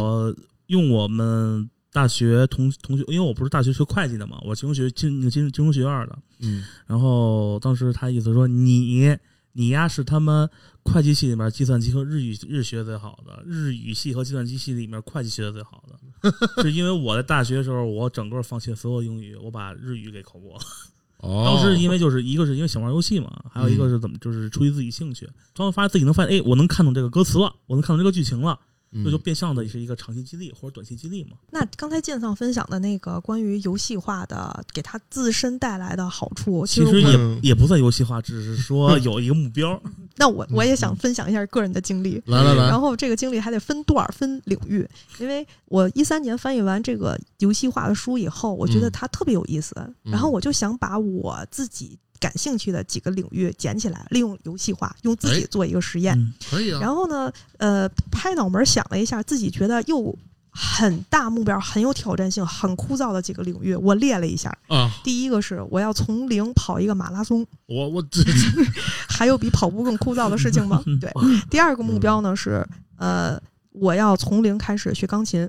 我用我们大学同同学，因为我不是大学学会计的嘛，我金融学金金金融学院的，嗯然后当时他意思说你你丫是他们会计系里面计算机和日语日学最好的，日语系和计算机系里面会计学的最好的，<laughs> 是因为我在大学的时候我整个放弃了所有英语，我把日语给考过。<laughs> 当时因为就是一个是因为想玩游戏嘛，还有一个是怎么就是出于自己兴趣，突然发现自己能发现，哎，我能看懂这个歌词了，我能看懂这个剧情了，嗯这就变相的是一个长期激励或者短期激励嘛。那刚才建丧分享的那个关于游戏化的给他自身带来的好处，其实也也不算游戏化，只是说 <laughs> 有一个目标。那我我也想分享一下个人的经历。来来来然，后这个经历还得分段儿、分领域，因为我一三年翻译完这个游戏化的书以后，我觉得嗯它特别有意思，然后我就想把我自己感兴趣的几个领域捡起来，利用游戏化，用自己哎做一个实验。嗯可以啊。然后呢，呃，拍脑门儿想了一下，自己觉得又很大目标、很有挑战性、很枯燥的几个领域，我列了一下。啊，第一个是我要从零跑一个马拉松，我我这 <laughs> 还有比跑步更枯燥的事情吗？<laughs> 对。第二个目标呢是，呃，我要从零开始学钢琴，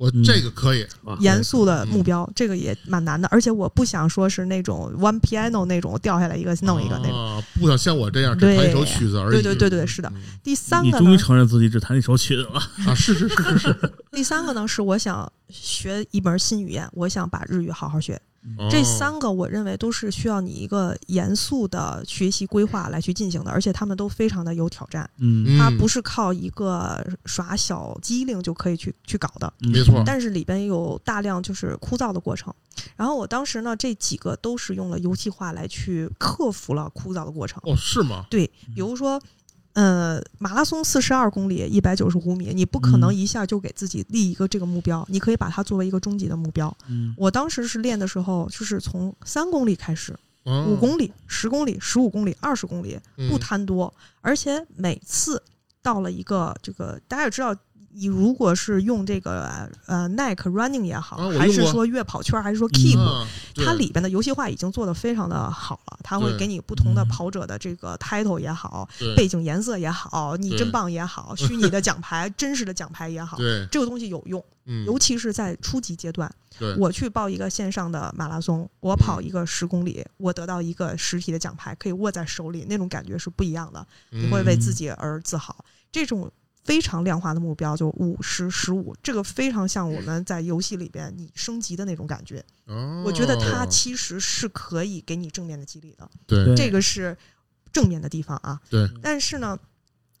我这个可以，嗯严肃的目标，这个也蛮难的。而且我不想说是那种 one piano 那种掉下来一个弄一个那种。啊，不想像我这样只弹一首曲子而已。对对对对是的嗯第三个你，终于承认自己只弹一首曲子了。啊，是是是是是，<laughs> 第三个呢是我想学一门新语言，我想把日语好好学。哦这三个我认为都是需要你一个严肃的学习规划来去进行的，而且他们都非常的有挑战。嗯，嗯它不是靠一个耍小机灵就可以去去搞的，嗯没错但是里边有大量就是枯燥的过程。然后我当时呢，这几个都是用了游戏化来去克服了枯燥的过程。哦，是吗？对，比如说，呃，马拉松四十二公里，一百九十五米，你不可能嗯一下就给自己立一个这个目标，你可以把它作为一个终极的目标。嗯我当时是练的时候，就是从三公里开始，哦五公里、十公里、十五公里、二十公里，不嗯贪多，而且每次到了一个这个，大家也知道。你如果是用这个呃 Nike Running 也好，还是说月跑圈，还是说 Keep，、啊它里边的游戏化已经做得非常的好了，它会给你不同的嗯。跑者的这个 title 也好，背景颜色也好，你真棒也好，虚拟的奖牌、真实的奖牌也好，这个东西有用，嗯，尤其是在初级阶段。我去报一个线上的马拉松，我跑一个十公里，我得到一个实体的奖牌，可以握在手里，那种感觉是不一样的，你会为自己而自豪。这种非常量化的目标，就五十、十五，这个非常像我们在游戏里边你升级的那种感觉。哦，我觉得它其实是可以给你正面的激励的，对对这个是正面的地方啊。对，但是呢，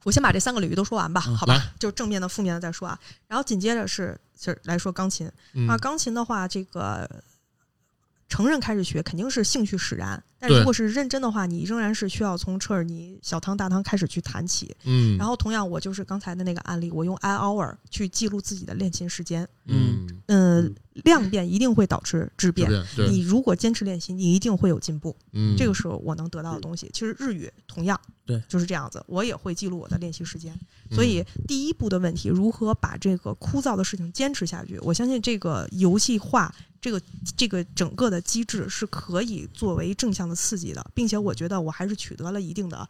我先把这三个领域都说完吧，嗯好吧来？就正面的、负面的再说啊。然后紧接着是是来说钢琴嗯啊，钢琴的话，这个成人开始学，肯定是兴趣使然。但如果是认真的话，你仍然是需要从车尔尼小汤大汤开始去谈起。嗯，然后同样，我就是刚才的那个案例，我用 i hour 去记录自己的练琴时间。嗯，嗯，量变一定会导致质变。你如果坚持练习，你一定会有进步。嗯，这个是我能得到的东西。其实日语同样，对就是这样子，我也会记录我的练习时间。嗯所以第一步的问题，如何把这个枯燥的事情坚持下去？我相信这个游戏化，这个这个整个的机制是可以作为正向的刺激的，并且我觉得我还是取得了一定的，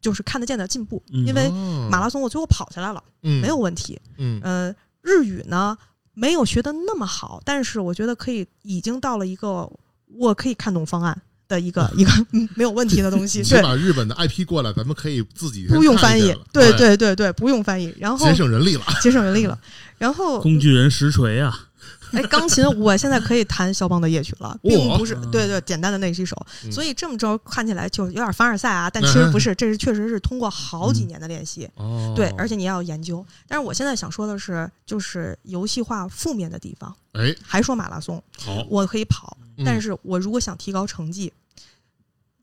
就是看得见的进步。嗯因为哦马拉松我最后跑下来了，嗯没有问题。嗯呃，日语呢没有学的那么好，但是我觉得可以，已经到了一个我可以看懂方案的一个 <laughs> 一个嗯没有问题的东西。对先，把日本的 IP 过来，咱们可以自己不用翻译对哎，对对对，不用翻译，然后节省人力了。节省人力了。<laughs> 然后，工具人实锤啊，哎，钢琴我现在可以弹肖邦的夜曲了，并不是哇对对简单的那几首，嗯所以这么着看起来就有点凡尔赛啊，但其实不是，<laughs> 这是确实是通过好几年的练习。哦，对，而且你要研究。但是我现在想说的是，就是游戏化负面的地方。哎，还说马拉松，好，我可以跑，嗯但是我如果想提高成绩，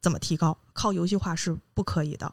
怎么提高？靠游戏化是不可以的。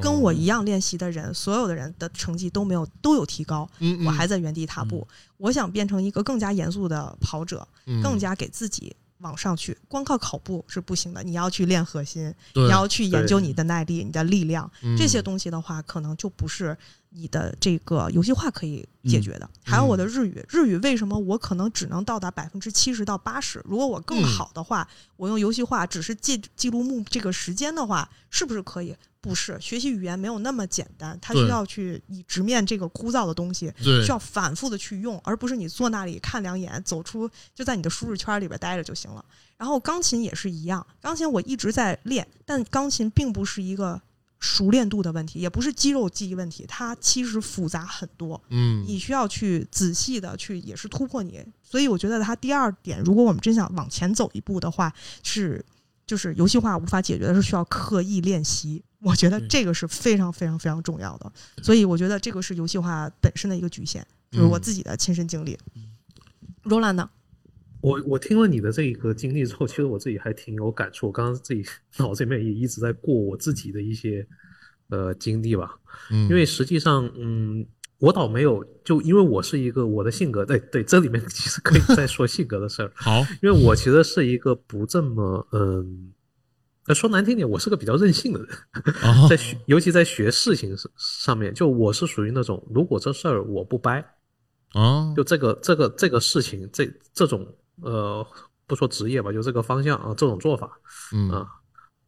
跟我一样，练习的人，所有的人的成绩都没有都有提高，我还在原地踏步。我想变成一个更加严肃的跑者，嗯。更加给自己往上去。光靠跑步是不行的，你要去练核心，你要去研究你的耐力、你的力量，嗯。这些东西的话，可能就不是你的这个游戏化可以解决的。还有我的日语，日语为什么我可能只能到达百分之七十到八十？如果我更嗯好的话，我用游戏化只是记记录目这个时间的话，是不是可以？不是，学习语言没有那么简单，它需要去你直面这个枯燥的东西，需要反复的去用，而不是你坐那里看两眼，走出就在你的舒适圈里边待着就行了。然后钢琴也是一样，钢琴我一直在练，但钢琴并不是一个熟练度的问题，也不是肌肉记忆问题，它其实复杂很多，嗯，你需要去仔细的去也是突破你。所以我觉得它第二点，如果我们真想往前走一步的话，是就是游戏化无法解决的是需要刻意练习。我觉得这个是非常非常非常重要的，所以我觉得这个是游戏化本身的一个局限，就是我嗯自己的亲身经历。罗兰呢？我我听了你的这一个经历之后，其实我自己还挺有感触。我刚刚自己 <laughs> 脑子里面也一直在过我自己的一些呃经历吧，因因为实际上，嗯，我倒没有，就因为我是一个我的性格，对对，这里面其实可以 <laughs> 再说性格的事儿，好，因为我其实是一个不这么嗯。呃，说难听点，我是个比较任性的人，啊在学，尤其在学事情上上面，就我是属于那种，如果这事儿我不掰，啊，就这个这个这个事情，这这种呃，不说职业吧，就这个方向啊，这种做法嗯啊，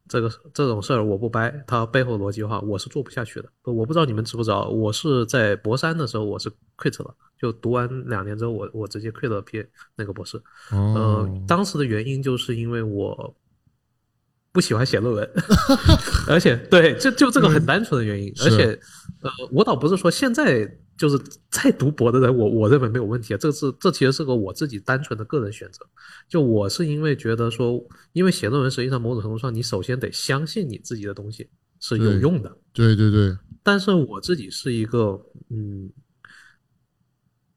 这个这种事儿我不掰，它背后逻辑的话，我是做不下去的。我不知道你们知不知道，我是在博三的时候我是 quit 了，就读完两年之后，我我直接 quit 了 P 那个博士。呃哦，，当时的原因就是因为我不喜欢写论文，<laughs> 而且对，就就这个很单纯的原因，而且呃，我倒不是说现在就是再读博的人，我我认为没有问题啊，这是这其实是个我自己单纯的个人选择。就我是因为觉得说，因为写论文实际上某种程度上，你首先得相信你自己的东西是有用的，对对对，但是我自己是一个，嗯，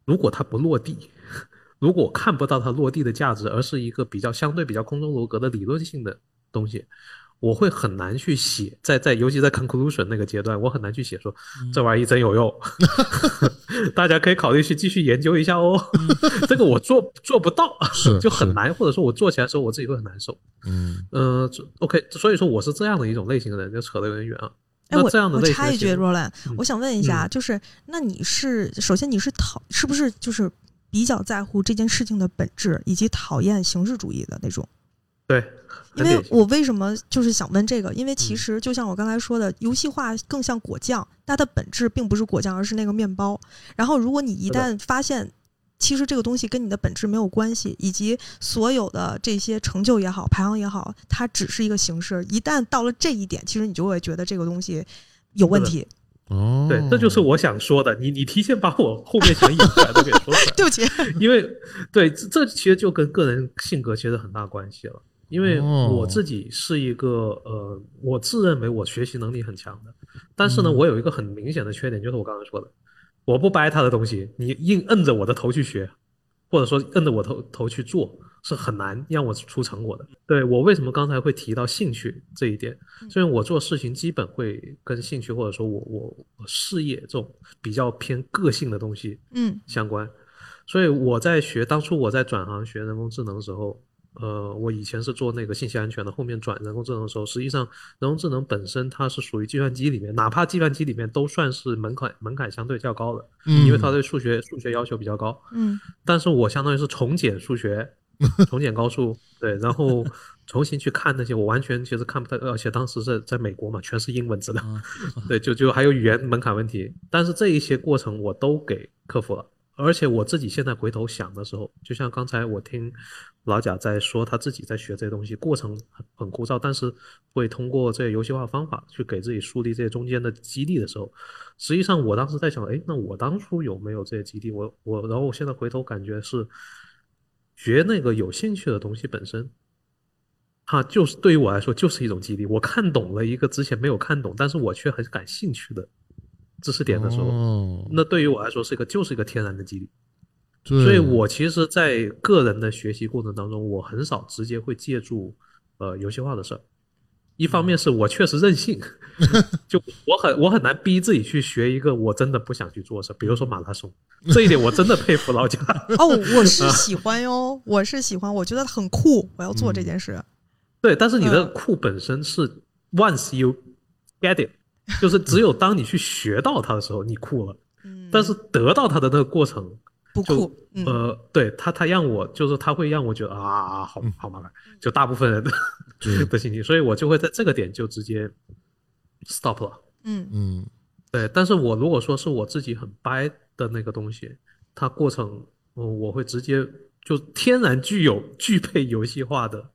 如果它不落地，<laughs> 如果我看不到它落地的价值，而是一个比较相对比较空中楼阁的理论性的东西，我会很难去写，在在尤其在 conclusion 那个阶段，我很难去写说这玩意真有用 <laughs> <laughs> 大家可以考虑去继续研究一下哦。这个我做做不到，<laughs> 就很难，或者说我做起来的时候我自己会很难受。嗯呃，OK，所以说我是这样的一种类型的人，就扯得有点远啊。哎，我这样的我类型的插一句，写作若兰，嗯我想问一下，嗯就是那你是首先你是讨是不是就是比较在乎这件事情的本质，以及讨厌形式主义的那种？对，因为我为什么就是想问这个？因为其嗯实就像我刚才说的，游戏化更像果酱，它的本质并不是果酱，而是那个面包。然后，如果你一旦发现，其实这个东西跟你的本质没有关系，以及所有的这些成就也好、排行也好，它只是一个形式。一旦到了这一点，其实你就会觉得这个东西有问题。哦，对，这就是我想说的。你你提前把我后面想引出来的给说出来，<laughs> 对不起，因为对这这其实就跟个人性格其实很大关系了。因为哦我自己是一个呃，我自认为我学习能力很强的，但是呢，嗯我有一个很明显的缺点，就是我刚才说的，我不掰他的东西，你硬摁着我的头去学，或者说摁着我头头去做，是很难让我出成果的。对我为什么刚才会提到兴趣这一点？所以我做事情基本会跟兴趣或者说我我我事业这种比较偏个性的东西嗯相关。所以我在学当初我在转行学人工智能的时候，呃，我以前是做那个信息安全的，后面转人工智能的时候，实际上人工智能本身它是属于计算机里面，哪怕计算机里面都算是门槛门槛相对较高的，嗯因为它对数学数学要求比较高。嗯但是我相当于是重简数学，重简高数，对，然后重新去看那些，我完全其实看不太，而且当时在在美国嘛，全是英文资料，嗯对，就就还有语言门槛问题，但是这一些过程我都给克服了。而且我自己现在回头想的时候，就像刚才我听老贾在说他自己在学这些东西，过程很很枯燥，但是会通过这些游戏化方法去给自己树立这些中间的激励的时候，实际上我当时在想，哎，那我当初有没有这些基地？我我，然后我现在回头感觉是学那个有兴趣的东西本身，它就是对于我来说就是一种激励。我看懂了一个之前没有看懂，但是我却很感兴趣的知识点的时候，哦，那对于我来说是一个就是一个天然的激励。所以我其实，在个人的学习过程当中，我很少直接会借助呃游戏化的事儿。一方面是我确实任性，<laughs> 就我很我很难逼自己去学一个我真的不想去做的事儿，比如说马拉松，这一点我真的佩服老贾。哦，我是喜欢哟，我是喜欢，我觉得很酷，我要做这件事。对，但是你的嗯酷本身是 once you get it，<laughs> 就是只有当你去学到它的时候，你酷了。嗯，但是得到它的那个过程，就不酷，嗯，呃，对他，他让我就是他会让我觉得啊，好好麻烦，就大部分人的对 <laughs> 的心情，所以我就会在这个点就直接 stop 了。嗯嗯对，但是我如果说是我自己很掰的那个东西，它过程，嗯，我会直接就天然具有 <laughs> 具备游戏化的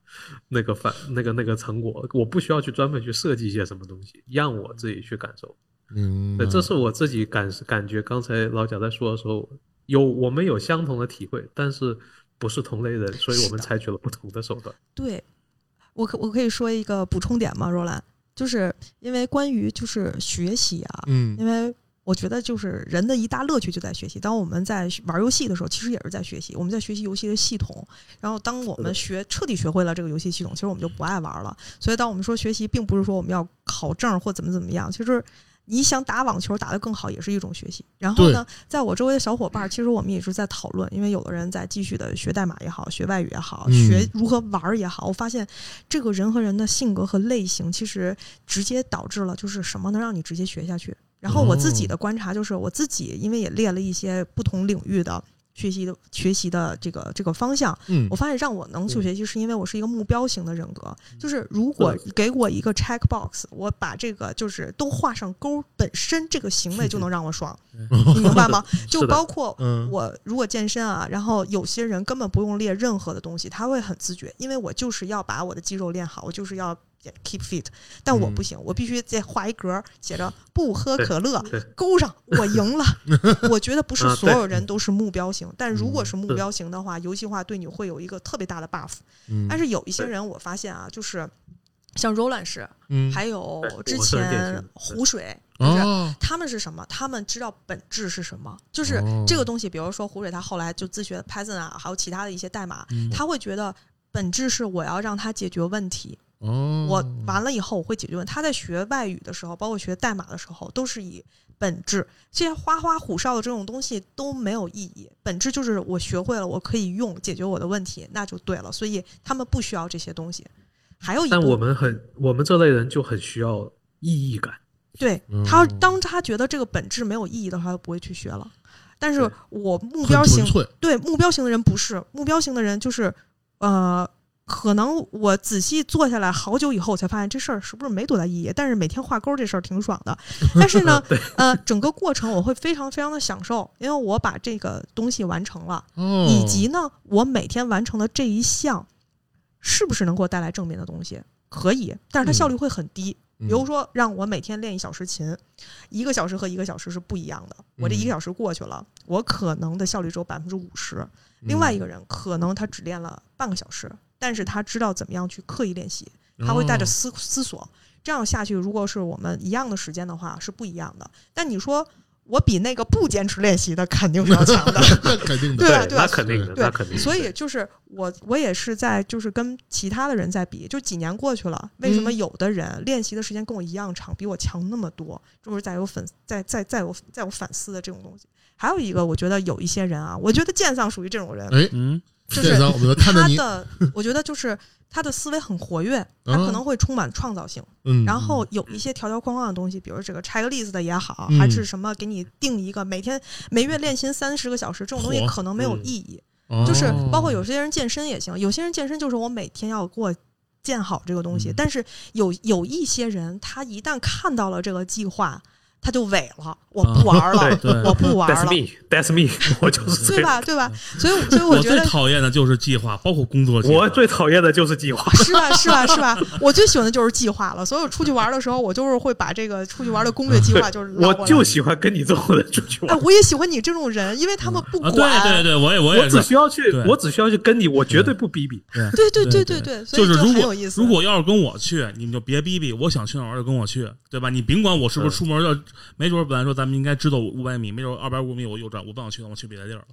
那个反那个那个成果，我不需要去专门去设计一些什么东西，让我自己去感受。明白对，，这是我自己感感觉。刚才老贾在说的时候，有我们有相同的体会，但是不是同类人，所以我们采取了不同的手段。对，我可我可以说一个补充点吗，若兰？就是因为关于就是学习啊，嗯因为我觉得就是人的一大乐趣就在学习。当我们在玩游戏的时候，其实也是在学习，我们在学习游戏的系统。然后当我们学彻底学会了这个游戏系统，其实我们就不爱玩了。所以当我们说学习，并不是说我们要考证或怎么怎么样，其实。你想打网球打得更好，也是一种学习。然后呢，在我周围的小伙伴儿，其实我们也是在讨论，因为有的人在继续的学代码也好，学外语也好，嗯学如何玩儿也好。我发现这个人和人的性格和类型，其实直接导致了就是什么能让你直接学下去。然后我自己的观察就是，我自己因为也列了一些不同领域的学习的学习的这个这个方向，嗯。我发现让我能去学习，是因为我是一个目标型的人格。就是如果给我一个 check box，我把这个就是都画上勾，本身这个行为就能让我爽，<laughs> 你明白吗？<laughs> 就包括嗯。我如果健身啊，然后有些人根本不用列任何的东西，他会很自觉，因为我就是要把我的肌肉练好，我就是要 keep fit，但我不行，我必须再画一格，写着不喝可乐，勾上，我赢了。<laughs> 我觉得不是啊所有人都是目标型，但如果嗯是目标型的话，游戏化对你会有一个特别大的 buff。嗯，但是有一些人我发现啊，就是像 Roland 是，嗯还有之前湖水，就是哦他们是什么？他们知道本质是什么，就是哦这个东西。比如说湖水，他后来就自学 Python 啊，还有其他的一些代码，嗯他会觉得本质是我要让他解决问题。哦，我完了以后我会解决问题。他在学外语的时候，包括学代码的时候，都是以本质这些花花虎哨的这种东西都没有意义。本质就是我学会了，我可以用解决我的问题，那就对了。所以他们不需要这些东西。还有一但我们很，我们这类人就很需要意义感。对嗯他，当他觉得这个本质没有意义的话，他就不会去学了。但是我目标型对目标型的人不是目标型的人，就是呃，可能我仔细坐下来好久以后，我才发现这事儿是不是没多大意义。但是每天画勾这事儿挺爽的。<laughs> 但是呢，呃，整个过程我会非常非常的享受，因为我把这个东西完成了，哦，以及呢，我每天完成的这一项是不是能给我带来正面的东西？可以，但是它效率会很低。嗯比如说，让我每天练一小时琴，一个小时和一个小时是不一样的。我这一个小时过去了，我可能的效率只有百分之五十。嗯另外一个人可能他只练了半个小时，但是他知道怎么样去刻意练习，他会带着哦思思索。这样下去，如果是我们一样的时间的话，是不一样的。但你说我比那个不坚持练习的肯定是要强的。<laughs> 那肯定的。对那肯定的，对那肯定。所以就是我，我也是在就是跟其他的人在比，就几年过去了，为什么嗯有的人练习的时间跟我一样长，比我强那么多？就是在有粉，在在在有在有反思的这种东西。还有一个，我觉得有一些人啊，我觉得剑丧属于这种人，哎，嗯，就是他的，我觉得就是他的思维很活跃，他可能会充满创造性。嗯，然后有一些条条框框的东西，比如这个拆个例子的也好，嗯还是什么给你定一个每天每月练琴三十个小时，这种东西可能没有嗯意义。哦就是包括有些人健身也行，有些人健身就是我每天要给我建好这个东西。嗯但是有有一些人，他一旦看到了这个计划，他就萎了，我不玩了，对我不玩了 That's 了，me，That's me，<laughs> 我就是。对吧？对吧？所以，所以我觉得。讨厌的就是计划，包括工作计划。我最讨厌的就是计划。是吧？是吧？是吧？我最喜欢的就是计划了。所以我出去玩的时候，我就是会把这个出去玩的攻略计划就是我就喜欢跟你这种人出去哎，玩。我也喜欢你这种人，因为他们不啊，管。对对对，我也我我也我。只需要去，我只需要去跟你，我绝对不逼逼。对对对对对对，所以就是如果。如果要是跟我去，你们就别逼逼，我想去哪儿玩就跟我去，对吧？你甭管我是不是出门要，没准儿本来说咱们应该知道五百米，没准二百五米我右转，我不想去了，我去别的地儿了。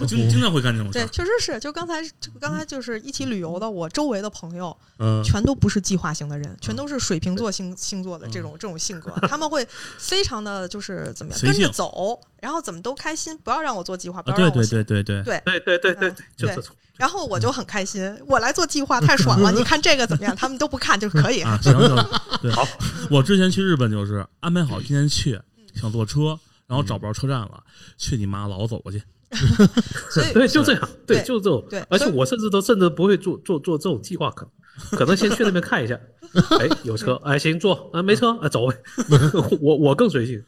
我经 <laughs> 经常会干这种事对，确实是，就刚才刚才就是一起旅游的，我周围的朋友嗯，全都不是计划型的人，全都是水瓶座星星座的这种这种性格，<laughs> 他们会非常的就是怎么样跟着走，然后怎么都开心，不要让我做计划，不啊，对对要让我想对对对，对。对对对对嗯对，就对这种。然后我就很开心，我来做计划太爽了。<laughs> 你看这个怎么样？他们都不看就可以。啊，行行，<laughs> 对好，我之前去日本就是安排好今天去，想坐车，然后找不着车站了，去你妈，老走过去。<laughs> 所以对，就这样，对，对就这种。对而且我甚至都甚至不会做做做这种计划，可可能先去那边看一下，<laughs> 哎，有车，哎，行，坐，啊，没车，啊，走呗。<laughs> 我我更随性。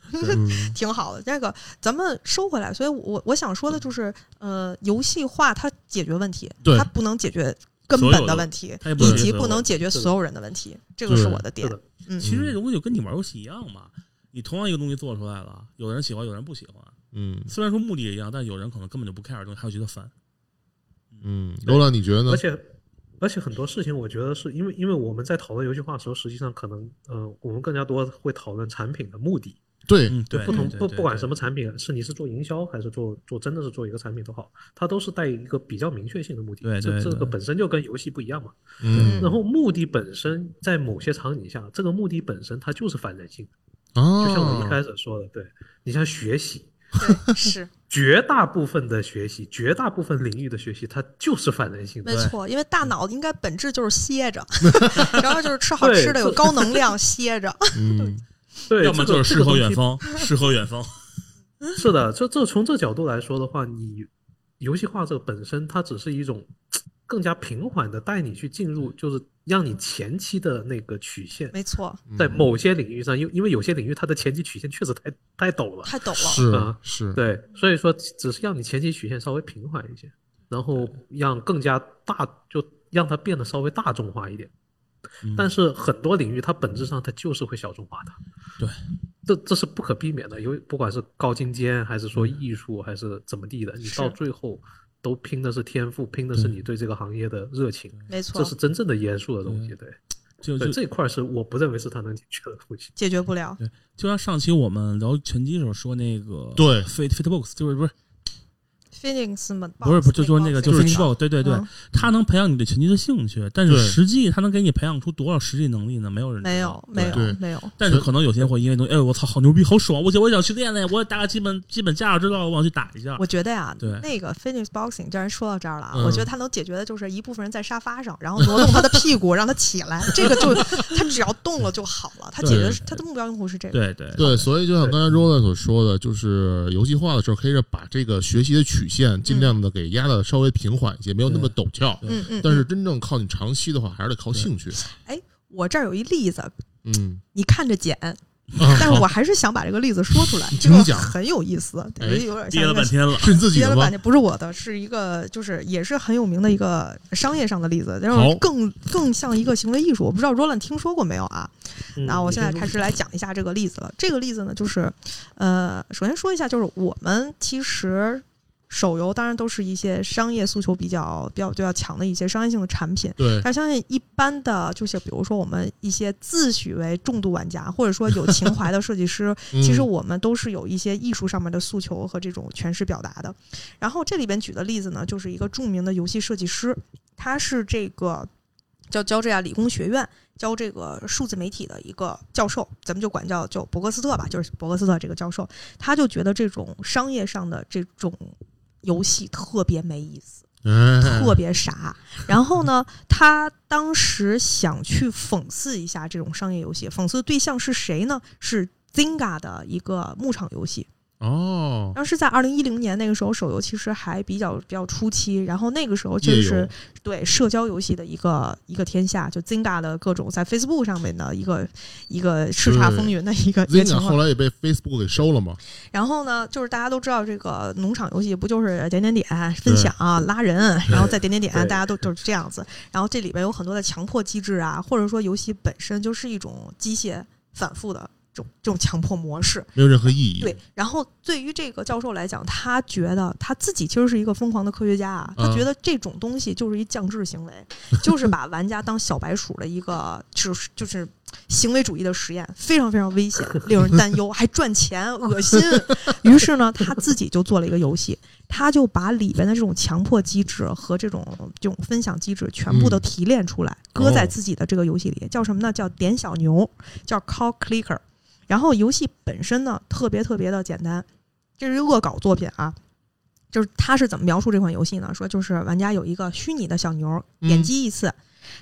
挺好的。这个咱们收回来，所以我我想说的就是，呃，游戏化它解决问题，对它不能解决根本的问题，它也不能以及解决所有的不能解决所有人的问题，这个是我的点。嗯，其实这个东西就跟你玩游戏一样嘛，你同样一个东西做出来了，有人喜欢，有人不喜欢。嗯虽然说目的也一样，但有人可能根本就不 care 这东西，还会觉得烦。嗯，罗兰，你觉得呢而？且而且很多事情，我觉得是因为因为我们在讨论游戏化的时候，实际上可能呃，我们更加多会讨论产品的目的。对，嗯，对，不同不不管什么产品，是你是做营销还是做做真的是做一个产品都好，它都是带一个比较明确性的目的。对这这个本身就跟游戏不一样嘛。嗯然后目的本身在某些场景下，这个目的本身它就是反人性的。啊，就像我一开始说的，对你像学习，对，是绝大部分的学习，绝大部分领域的学习，它就是反人性的。没错，因为大脑应该本质就是歇着，<laughs> 然后就是吃好吃的，有高能量歇着。<laughs> 嗯对，要么就是诗和远。方，诗和远方。<laughs> 是的，这这从这角度来说的话，你游戏化这个本身，它只是一种更加平缓的带你去进入，就是让你前期的那个曲线，没错，在某些领域上，因因为有些领域它的前期曲线确实太太陡了。太陡了。是啊是，对，所以说只是让你前期曲线稍微平缓一些，然后让更加大，就让它变得稍微大众化一点。嗯。但是很多领域它本质上它就是会小众化的，对，这这是不可避免的。因为不管是高精尖还是说艺术还是怎么地的，你到最后都拼的是天赋，拼的是你对这个行业的热情，没错这，是真正的严肃的东西。对，就就这一块是我不认为是他能解决的东西。解决不了。对就像上期我们聊拳击的时候说那个对，fit fitbox 就是不是 Phoenix 们不是不是就说那个就就是 fitbox 对对对嗯，它能培养你对拳击的兴趣，但是实际它能给你培养出多少实际能力呢？没有人知道。没有没有没有，但是可能有些人会因为东西，哎，我操，好牛逼，好爽，我我想去练练，我大概基本基本架知道，我想去打一下。我觉得呀，对。那个 Phoenix Boxing，既然说到这儿了我觉得它能解决的就是一部分人在沙发上，然后挪动他的屁股，让他起来，<laughs> 这个就他只要动了就好了。他解决的是他的目标用户是这个。对对对，所以就像刚才 Roland 所说的，就是游戏化的时候，可以把这个学习的曲线尽量的给压的稍微平缓一些，没有那么陡峭。嗯嗯。但是嗯真正靠你长期的话，还是得靠兴趣。哎我这儿有一例子，嗯，你看着剪，啊但是我还是想把这个例子说出来，这个你讲很有意思，哎有点像憋了半天了，是你自己的吗憋了半？天，不是我的，是一个就是也是很有名的一个商业上的例子，然好后更更像一个行为艺术。我不知道 Roland 听说过没有啊？嗯那我现在开始来讲一下这个例子了。这个例子呢，就是呃，首先说一下，就是我们其实手游当然都是一些商业诉求比较比较比较强的一些商业性的产品。对，但相信一般的，就是比如说我们一些自诩为重度玩家，或者说有情怀的设计师，<laughs> 嗯其实我们都是有一些艺术上面的诉求和这种诠释表达的。然后这里边举的例子呢，就是一个著名的游戏设计师，他是这个叫乔治亚理工学院教这个数字媒体的一个教授，咱们就管叫叫伯格斯特吧，就是伯格斯特这个教授，他就觉得这种商业上的这种游戏特别没意思。<laughs> 哎特别傻。然后呢，他当时想去讽刺一下这种商业游戏，讽刺的对象是谁呢？是 Zynga 的一个牧场游戏。哦，当时在二零一零年那个时候，手游其实还比较比较初期，然后那个时候就页是对社交游戏的一个一个天下，就 Zynga 的各种在 Facebook 上面的一个一个叱咤风云的一个一个情 Zynga 后。来也被 Facebook 给收了嘛？然后呢，就是大家都知道这个农场游戏不就是点点点分享、啊拉人，然后再点点点，大家都就是这样子。然后这里边有很多的强迫机制啊，或者说游戏本身就是一种机械反复的这种这种强迫模式。没有任何意义。对，然后对于这个教授来讲，他觉得他自己其实是一个疯狂的科学家啊，他嗯觉得这种东西就是一降智行为，<laughs> 就是把玩家当小白鼠的一个，就是就是行为主义的实验，非常非常危险，令人担忧，还赚钱，恶心。于是呢，他自己就做了一个游戏，他就把里边的这种强迫机制和这种这种分享机制全部都嗯提炼出来，搁在哦自己的这个游戏里，叫什么呢？叫点小牛，叫 Call Clicker。然后游戏本身呢，特别特别的简单，这是恶搞作品啊。就是他是怎么描述这款游戏呢？说就是玩家有一个虚拟的小牛，点嗯击一次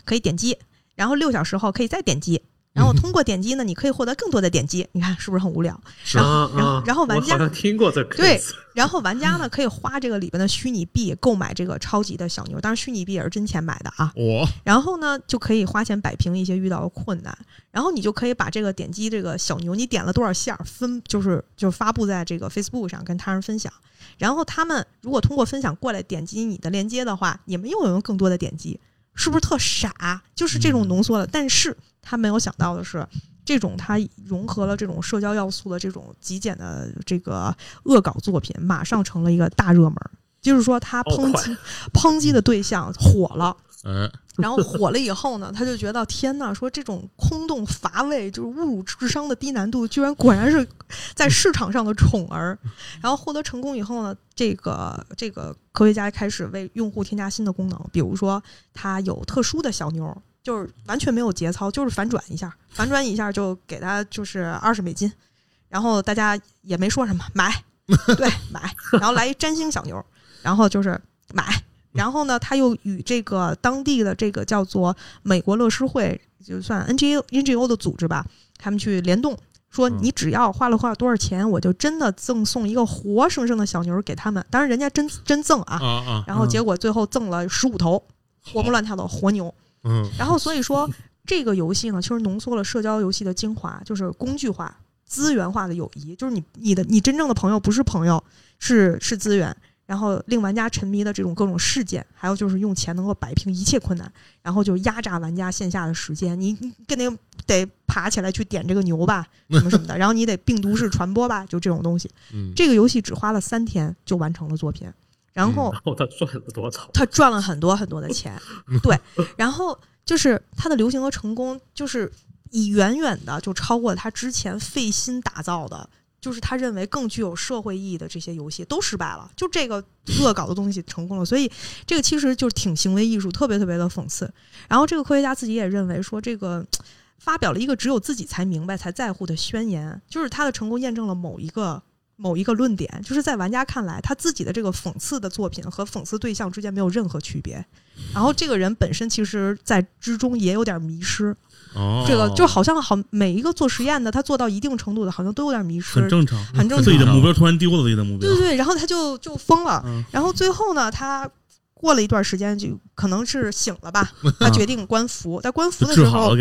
可以点击，然后六小时后可以再点击，然后通过点击呢，你可以获得更多的点击。你看是不是很无聊？是然后啊然后啊然后玩家听过这个对然后玩家呢 <laughs> 可以花这个里边的虚拟币购买这个超级的小牛，当然虚拟币也是真钱买的啊。我然后呢，就可以花钱摆平一些遇到的困难，然后你就可以把这个点击这个小牛，你点了多少下分，就是就发布在这个 Facebook 上跟他人分享，然后他们如果通过分享过来点击你的链接的话，你们又有更多的点击，是不是特傻？就是这种浓缩的，但是他没有想到的是。这种他融合了这种社交要素的这种极简的这个恶搞作品，马上成了一个大热门儿。就是说，他抨击抨击的对象火了，<laughs> 嗯，然后火了以后呢，他就觉得天呐，说这种空洞乏味，就是侮辱智商的低难度，居然果然是在市场上的宠儿。然后获得成功以后呢，这个这个科学家开始为用户添加新的功能，比如说它有特殊的小牛，就是完全没有节操，就是反转一下，反转一下就给他就是二十美金，然后大家也没说什么，买，<laughs> 对，买，然后来一占星小牛，然后就是买。然后呢，他又与这个当地的这个叫做美国乐施会，就算 NGO NGO 的组织吧，他们去联动，说嗯你只要花了花了多少钱，我就真的赠送一个活生生的小牛给他们。当然，人家真真赠啊，然后结果最后赠了十五头活蹦乱跳的活牛。嗯然后所以说，这个游戏呢，其实浓缩了社交游戏的精华，就是工具化、资源化的友谊，就是你你的你真正的朋友不是朋友，是是资源。然后令玩家沉迷的这种各种事件，还有就是用钱能够摆平一切困难，然后就压榨玩家线下的时间。你你跟那个得爬起来去点这个牛吧，什么什么的，然后你得病毒式传播吧，就这种东西。嗯，这个游戏只花了三天就完成了作品，然后他赚了多少？他赚了很多很多的钱，<laughs> 对，然后就是他的流行和成功，就是以远远的就超过他之前费心打造的，就是他认为更具有社会意义的这些游戏都失败了，就这个恶搞的东西成功了，所以这个其实就是挺行为艺术，特别特别的讽刺。然后这个科学家自己也认为说，这个发表了一个只有自己才明白、才在乎的宣言，就是他的成功验证了某一个。某一个论点，就是在玩家看来，他自己的这个讽刺的作品和讽刺对象之间没有任何区别。然后这个人本身其实，在之中也有点迷失。哦，这个就好像好每一个做实验的，他做到一定程度的，好像都有点迷失很。正常，很正常自己的目标突然丢了自己的目标对，对对，然后他就就疯了。嗯然后最后呢，他过了一段时间，就可能是醒了吧，<laughs> 他决定关服。在关服的时候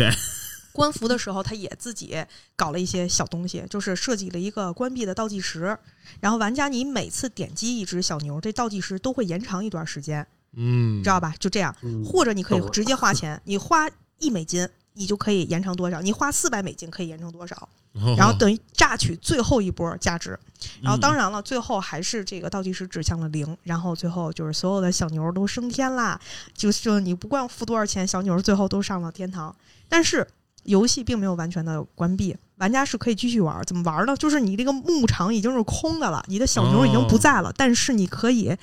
就治好了，给关服的时候，他也自己搞了一些小东西，就是设计了一个关闭的倒计时。然后玩家你每次点击一只小牛，这倒计时都会延长一段时间，嗯，知道吧？就这样，嗯或者你可以直接花钱，你花一美金，你就可以延长多少，你花四百美金可以延长多少，哦然后等于榨取最后一波价值。然后当嗯然了，最后还是这个倒计时指向了零，然后最后就是所有的小牛都升天啦，就是你不管付多少钱，小牛最后都上了天堂。但是游戏并没有完全的关闭，玩家是可以继续玩。怎么玩呢？就是你这个牧场已经是空的了，你的小牛已经不在了，但是你可以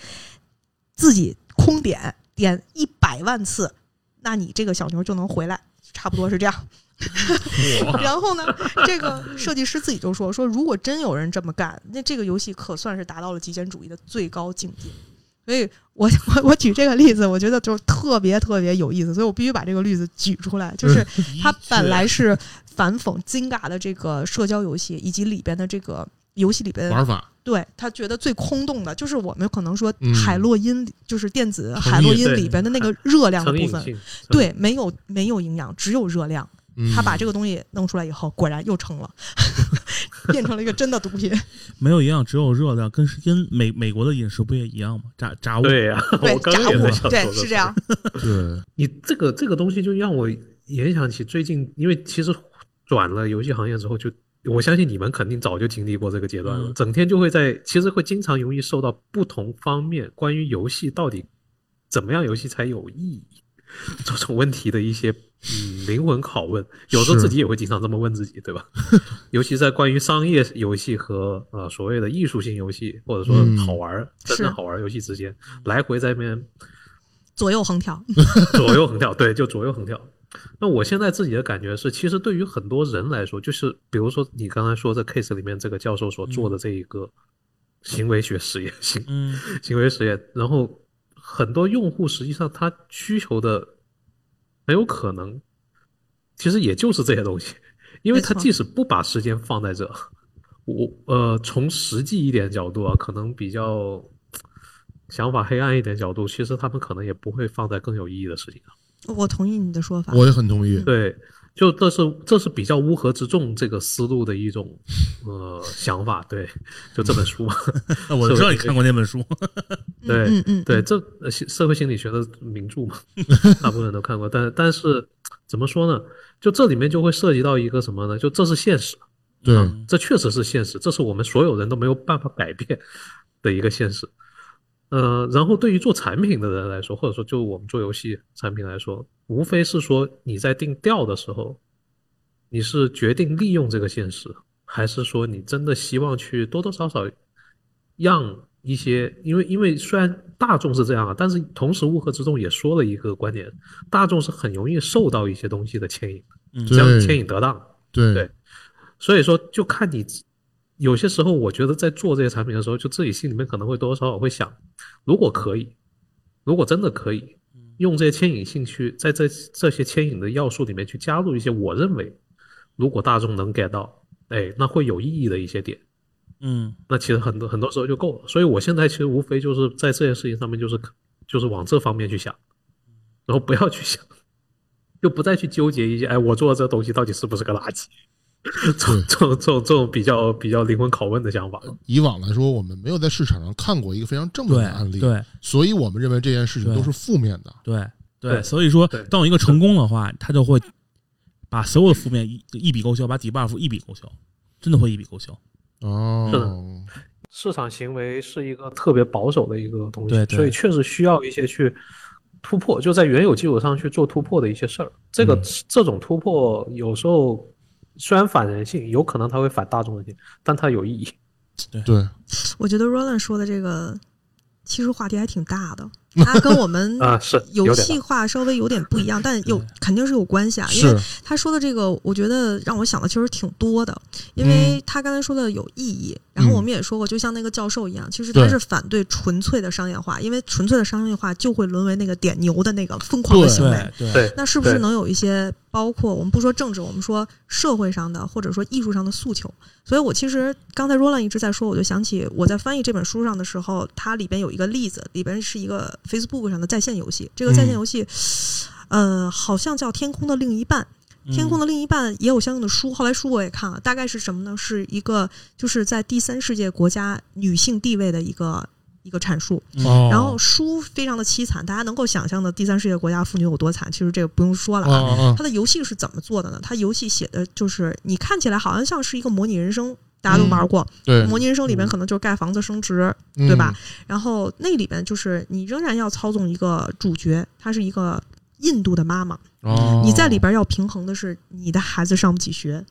自己空点点一百万次，那你这个小牛就能回来，差不多是这样。<laughs> 然后呢，这个设计师自己就说说，如果真有人这么干，那这个游戏可算是达到了极简主义的最高境界。所以我我我举这个例子，我觉得就是特别特别有意思，所以我必须把这个例子举出来。就是它 <laughs> 本来是反讽 Zynga 的这个社交游戏，以及里边的这个游戏里边玩法，对他觉得最空洞的，就是我们可能说嗯海洛因，就是电子海洛因里边的那个热量的部分，对，没有没有营养，只有热量。嗯他把这个东西弄出来以后，果然又成了，<laughs> 变成了一个真的毒品。<laughs> 没有营养，只有热量，跟跟美美国的饮食不也一样吗？炸炸物，对呀、对 <laughs> 我，刚刚炸物也在想，对，是这样。对，你这个这个东西就让我联想起最近，因为其实转了游戏行业之后就，我相信你们肯定早就经历过这个阶段了，嗯整天就会在，其实会经常容易受到不同方面关于游戏到底怎么样游戏才有意义这种问题的一些嗯灵魂拷问，有时候自己也会经常这么问自己，对吧？<laughs> 尤其在关于商业游戏和呃所谓的艺术性游戏，或者说嗯。好玩儿、真正好玩儿游戏之间，来回在那边左右横跳，<laughs> 左右横跳，对，就左右横跳。那我现在自己的感觉是，其实对于很多人来说，就是比如说你刚才说这 case 里面这个教授所做的这一个行为学实验，行嗯，行为实验，然后很多用户实际上他需求的很有可能，其实也就是这些东西，因为他即使不把时间放在这，我呃从实际一点角度啊，可能比较想法黑暗一点角度，其实他们可能也不会放在更有意义的事情上。我同意你的说法。我也很同意。对，就这是这是比较乌合之众这个思路的一种呃想法。对，就这本书 <laughs> 我知道你看过那本书，<laughs> 对嗯嗯，对，这社会心理学的名著嘛，<laughs> 大部分人都看过。但但是怎么说呢？就这里面就会涉及到一个什么呢？就这是现实，对，这确实是现实，这是我们所有人都没有办法改变的一个现实。呃，然后对于做产品的人来说，或者说就我们做游戏产品来说，无非是说你在定调的时候，你是决定利用这个现实，还是说你真的希望去多多少少让一些，因为因为虽然大众是这样啊，但是同时乌合之众也说了一个观点，大众是很容易受到一些东西的牵引的，嗯只要你牵引得当，对对。所以说，就看你有些时候，我觉得在做这些产品的时候，就自己心里面可能会多多少少会想，如果可以，如果真的可以，用这些牵引性去在这这些牵引的要素里面去加入一些我认为，如果大众能 get 到，哎，那会有意义的一些点，嗯那其实很多很多时候就够了。所以我现在其实无非就是在这件事情上面，就是就是往这方面去想，然后不要去想，<laughs> 就不再去纠结一些，哎，我做的这东西到底是不是个垃圾。<laughs> 这种这种这种这种比较比较灵魂拷问的想法，以往来说，我们没有在市场上看过一个非常正面的案例，对所以我们认为这件事情都是负面的。对对，对所以说对，当有一个成功的话，他就会把所有的负面一一笔勾销，把底 buff 一笔勾销，真的会一笔勾销。哦，是的市场行为是一个特别保守的一个东西，对对所以确实需要一些去突破，就在原有基础上去做突破的一些事儿。这个、嗯这种突破有时候虽然反人性，有可能它会反大众人性，但它有意义。对，我觉得 Roland 说的这个其实话题还挺大的，它跟我们啊是游戏化稍微有点不一样，但有肯定是有关系啊。因为是，他说的这个，我觉得让我想的其实挺多的，因嗯为他刚才说的有意义，然后我们也说过，就像那个教授一样，其实他是反对纯粹的商业化，因为纯粹的商业化就会沦为那个点牛的那个疯狂的行为。对对，那是不是能有一些包括我们不说政治，我们说社会上的或者说艺术上的诉求？所以我其实刚才 Roland 一直在说，我就想起我在翻译这本书上的时候，它里边有一个例子，里边是一个 Facebook 上的在线游戏。这个在线游戏，呃，好像叫《天空的另一半》。天空的另一半也有相应的书，后来书我也看了，大概是什么呢？是一个就是在第三世界国家女性地位的一个一个阐述。哦，然后书非常的凄惨，大家能够想象的第三世界国家妇女有多惨，其实这个不用说了啊。哦哦它的游戏是怎么做的呢？它游戏写的就是你看起来好像像是一个模拟人生，大家都玩过。对，模拟人生里面嗯可能就是盖房子升值，嗯对吧？？然后那里边就是你仍然要操纵一个主角，她是一个印度的妈妈，哦，你在里边要平衡的是你的孩子上不起学，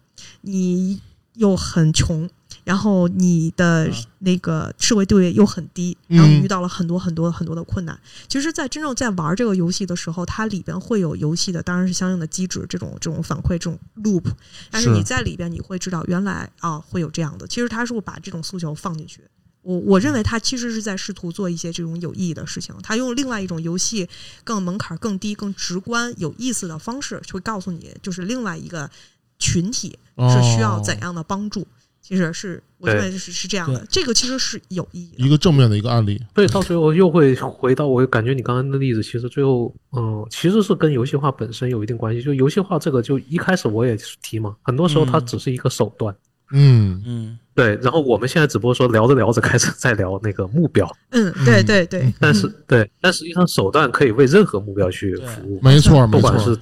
你又很穷，然后你的那个社会地位又很低，嗯然后遇到了很多很多很多的困难。其实，在真正在玩这个游戏的时候，它里边会有游戏的，当然是相应的机制，这种这种反馈，这种 loop。但是是你在里边你会知道，原来啊会有这样的。其实他是会把这种诉求放进去。我我认为他其实是在试图做一些这种有意义的事情，他用另外一种游戏更门槛更低、更直观、有意思的方式，会告诉你，就是另外一个群体是需要怎样的帮助。其实是我认为是是这样的，这个其实是有意义的。一个正面的一个案例，对到最后又会回到，我感觉你刚刚的例子，其实最后，嗯，其实是跟游戏化本身有一定关系。就游戏化这个，就一开始我也提嘛，很多时候它嗯只是一个手段。嗯嗯，对，然后我们现在只不过说聊着聊着开始在聊那个目标，嗯，对对对，但是对，但实际上手段可以为任何目标去服务。没错没错不管，是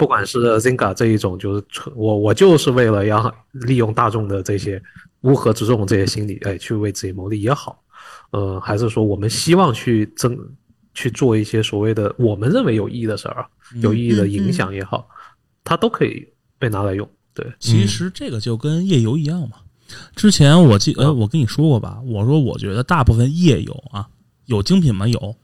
不管是 Zinga 这一种，就是我我就是为了要利用大众的这些乌合之众这些心理，哎，去为自己谋利也好，呃，还是说我们希望去增去做一些所谓的我们认为有意义的事儿啊，有意义的影响也好，它都可以被拿来用。对，其实这个就跟夜游一样嘛。之前我记，呃，嗯我跟你说过吧，我说我觉得大部分夜游啊，有精品吗？有，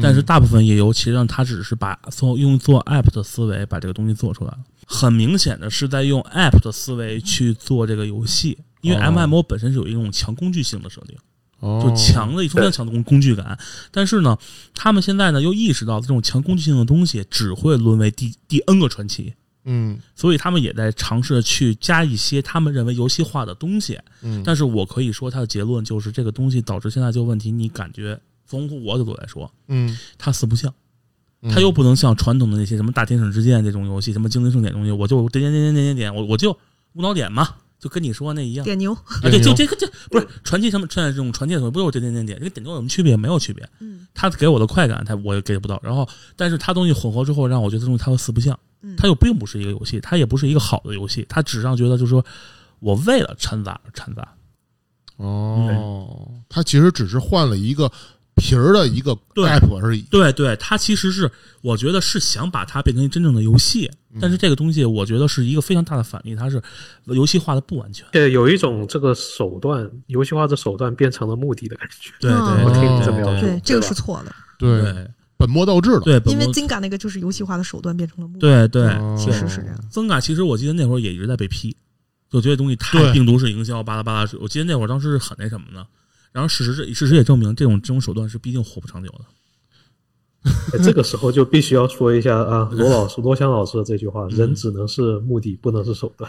但是大部分页游其实上它只是把做用做 app 的思维把这个东西做出来了，很明显的是在用 app 的思维去做这个游戏，因为哦 MMO 本身是有一种强工具性的设定。哦就强的一非常强的工工具感。但是呢，他们现在呢又意识到这种强工具性的东西只会沦为第第 N 个传奇，嗯所以他们也在尝试去加一些他们认为游戏化的东西。嗯，但是我可以说，它的结论就是这个东西导致现在这个问题，你感觉从我角度来说，嗯它四不像。嗯它又不能像传统的那些什么大天使之剑这种游戏，什么精灵盛典东西，我就点点点点点点点，我我就无脑点嘛，就跟你说那一样。点牛，啊，对，就这个这不是传奇什么现在这种传奇的东西，不是点点点点，这个点牛有什么区别？没有区别。嗯它给我的快感，它我也 get 不到。然后，但是它东西混合之后，让我觉得东西它又四不像，嗯，它又并不是一个游戏，它也不是一个好的游戏，它只是让觉得就是说我为了掺杂而掺杂。哦，它其实只是换了一个皮儿的一个对 app 而已。对对，它其实是我觉得是想把它变成真正的游戏，但是这个东西我觉得是一个非常大的反例，它是游戏化的不完全。对，有一种这个手段游戏化的手段变成了目的的感觉。对嗯对，我听对你这么对描述对，这个是错的，对，本末倒置了。对，本因为末 Zynga 那个就是游戏化的手段变成了目的。对对，哦其实是这样。增嘎其实我记得那会儿也一直在被批，就觉得东西太病毒式营销，巴拉巴拉。我记得那会儿当时是很那什么的。然后事实这事实也证明，这种这种手段是必定活不长久的。哎这个时候就必须要说一下啊，罗老师、罗翔老师的这句话：人只能是目的，不能是手段。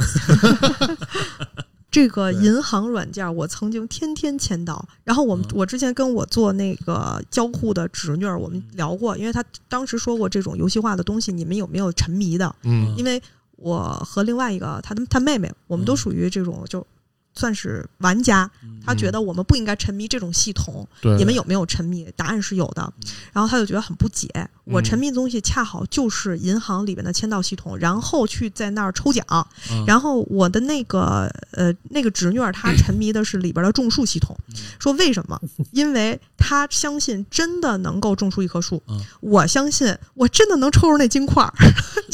<laughs> <laughs> 这个银行软件，我曾经天天签到。然后我们嗯我之前跟我做那个交互的侄女儿，我们聊过，因为她当时说过这种游戏化的东西，你们有没有沉迷的？嗯因为我和另外一个她的她妹妹，我们都嗯属于这种就算是玩家，他觉得我们不应该沉迷这种系统。对，你们有没有沉迷？答案是有的。然后他就觉得很不解，我嗯沉迷的东西恰好就是银行里面的签到系统，然后去在那儿抽奖。嗯然后我的那个呃那个侄女儿，她沉迷的是里边的种树系统。说为什么？<laughs> 因为她相信真的能够种出一棵树嗯。我相信我真的能抽出那金块儿。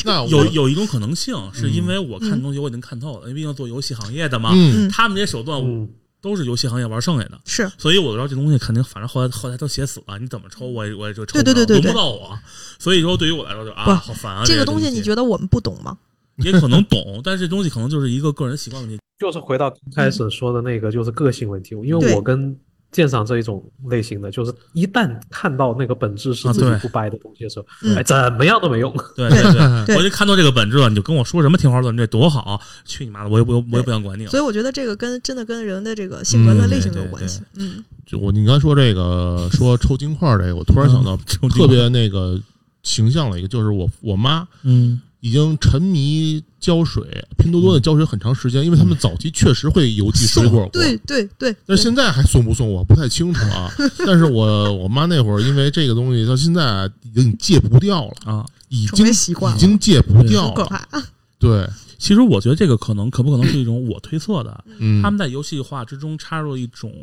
那有有一种可能性，是因为嗯我看东西我已经看透了，因为毕竟做游戏行业的嘛，他们这些手段嗯，都是游戏行业玩剩下的。是所以我知道这东西肯定，反正后来后来都写死了，你怎么抽我也我也就抽对对对对轮不到我。所以说对于我来说就啊好烦啊！这个东西，你觉得我们不懂吗？<laughs> 也可能懂，但是这东西可能就是一个个人习惯问题。就是回到刚开始说的那个，就是个性问题。因为我跟鉴赏这一种类型的，就是一旦看到那个本质是自己不掰的东西的时候，嗯哎，怎么样都没用。<laughs> 对对对对我就看到这个本质了，你就跟我说什么天花乱坠多好，去你妈的！我也不 <laughs> 我也不想管你了。所以我觉得这个跟真的跟人的这个性格的类型有关系。嗯，就我你刚才说这个说抽金块儿这个，我突然想到特别那个 <laughs> 形象了一个，就是我我妈嗯已经沉迷胶水，拼多多的胶水很长时间，因为他们早期确实会邮寄水果过。对对对，但是现在还送不送我不太清楚啊。<laughs> 但是我我妈那会儿因为这个东西到现在已经戒不掉了，啊。已经习惯了已经戒不掉了。对，其实我觉得这个可能可不可能是一种我推测的，嗯，他们在游戏化之中插入了一种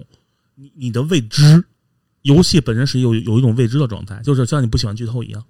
你你的未知。游戏本身是有有一种未知的状态，就是像你不喜欢剧透一样。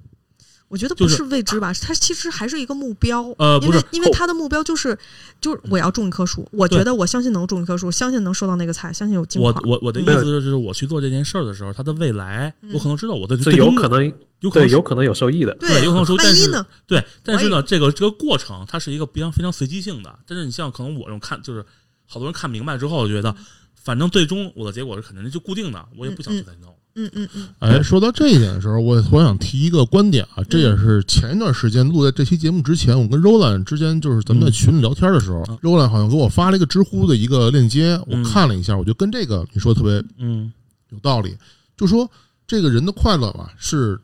我觉得不是是未知吧，它其实还是一个目标。呃不是因为因为它的目标就是就是我要种一棵树，我觉得我相信能种一棵树，相信能收到那个菜，相信有金我。我我的意思就是，我去做这件事儿的时候，它的未来嗯我可能知道我的是最有可能，有可能有可能有受益的。对有可能收但是万一呢？对，但是呢，这个这个过程它是一个非常非常随机性的。但是你像可能我这种看，就是好多人看明白之后，我觉得反正最终我的结果是肯定就固定的，我也不想去再弄。嗯嗯嗯，哎，说到这一点的时候，我我想提一个观点啊，这也是前一段时间录在这期节目之前，我跟 Roland 之间就是咱们在群里聊天的时候、嗯 r o l a n d 好像给我发了一个知乎的一个链接，我嗯看了一下，我觉得跟这个你说的特别嗯有道理，就说这个人的快乐吧是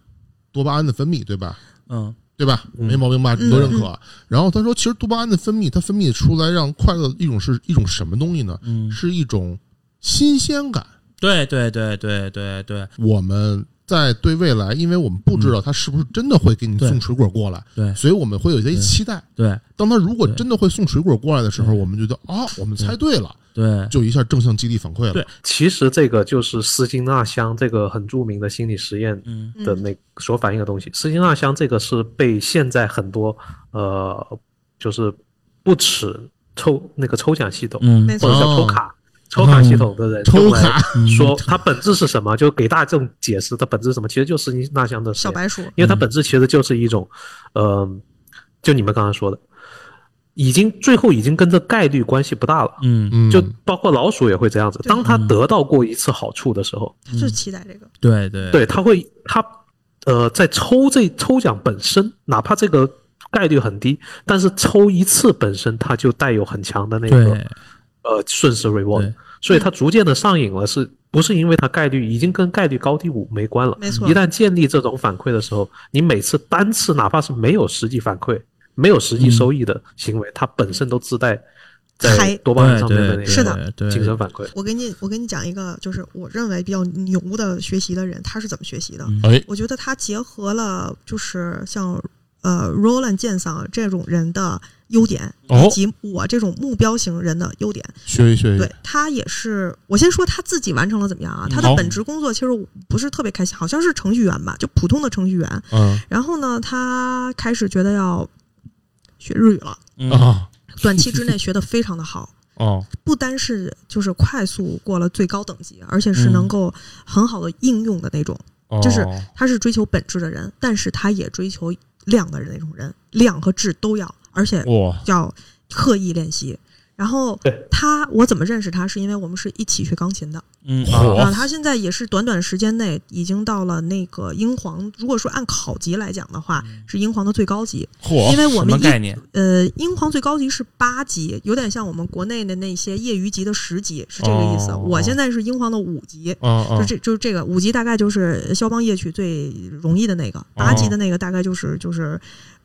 多巴胺的分泌，对吧？嗯对吧？嗯没毛病吧？嗯都认可。<laughs> 然后他说，其实多巴胺的分泌，它分泌出来让快乐一种是一种什么东西呢？嗯，是一种新鲜感。对对对对对对。我们在对未来，因为我们不知道他是不是真的会给你送水果过来，对。所以我们会有一些期待。对。当他如果真的会送水果过来的时候，我们觉得啊，我们猜对了，对。就一下正向激励反馈了。对。其实这个就是斯金纳箱这个很著名的心理实验嗯。的那所反映的东西。斯金纳箱这个是被现在很多呃，就是不耻抽那个抽奖系统、嗯。或者叫抽卡、抽卡系统的人抽卡说它本质是什么，就给大众解释它本质是什么，其实就是斯金纳箱的，小白鼠。因为它本质其实就是一种，呃，就你们刚才说的，已经最后已经跟这概率关系不大了。嗯嗯，就包括老鼠也会这样子，当它得到过一次好处的时候，他就期待这个。对对对，它会它呃在抽这抽奖本身，哪怕这个概率很低，但是抽一次本身它就带有很强的那个对呃瞬时 reward，所以它逐渐的上瘾了，是不是因为它概率已经跟概率高低五没关了？没错一旦建立这种反馈的时候，你每次单次哪怕是没有实际反馈、没有实际收益的行为，它本身都自带在嗨多巴胺上面的那个是的对精神反馈。我给你，我给你讲一个，就是我认为比较牛的学习的人，他是怎么学习的？我觉得他结合了就是像呃 Roland 剑桑这种人的优点，哦以及我这种目标型人的优点。学一学一对，他也是，我先说他自己完成了怎么样啊？他的本职工作其实不是特别开心，好像是程序员吧，就普通的程序员。嗯然后呢，他开始觉得要学日语了，嗯啊短期之内学的非常的好。<laughs> 哦不单是就是快速过了最高等级，而且是能够很好的应用的那种。哦，就是他是追求本质的人，但是他也追求量的那种人，量和质都要，而且要刻意练习。然后他，我怎么认识他？是因为我们是一起学钢琴的。嗯嚯啊，他现在也是短短时间内已经到了那个英皇，如果说按考级来讲的话，是英皇的最高级。嚯什因为我们概念？呃，英皇最高级是八级，有点像我们国内的那些业余级的十级，是这个意思。哦我现在是英皇的五级，就这就是这个五级大概就是肖邦夜曲最容易的那个，八级的那个大概就是就是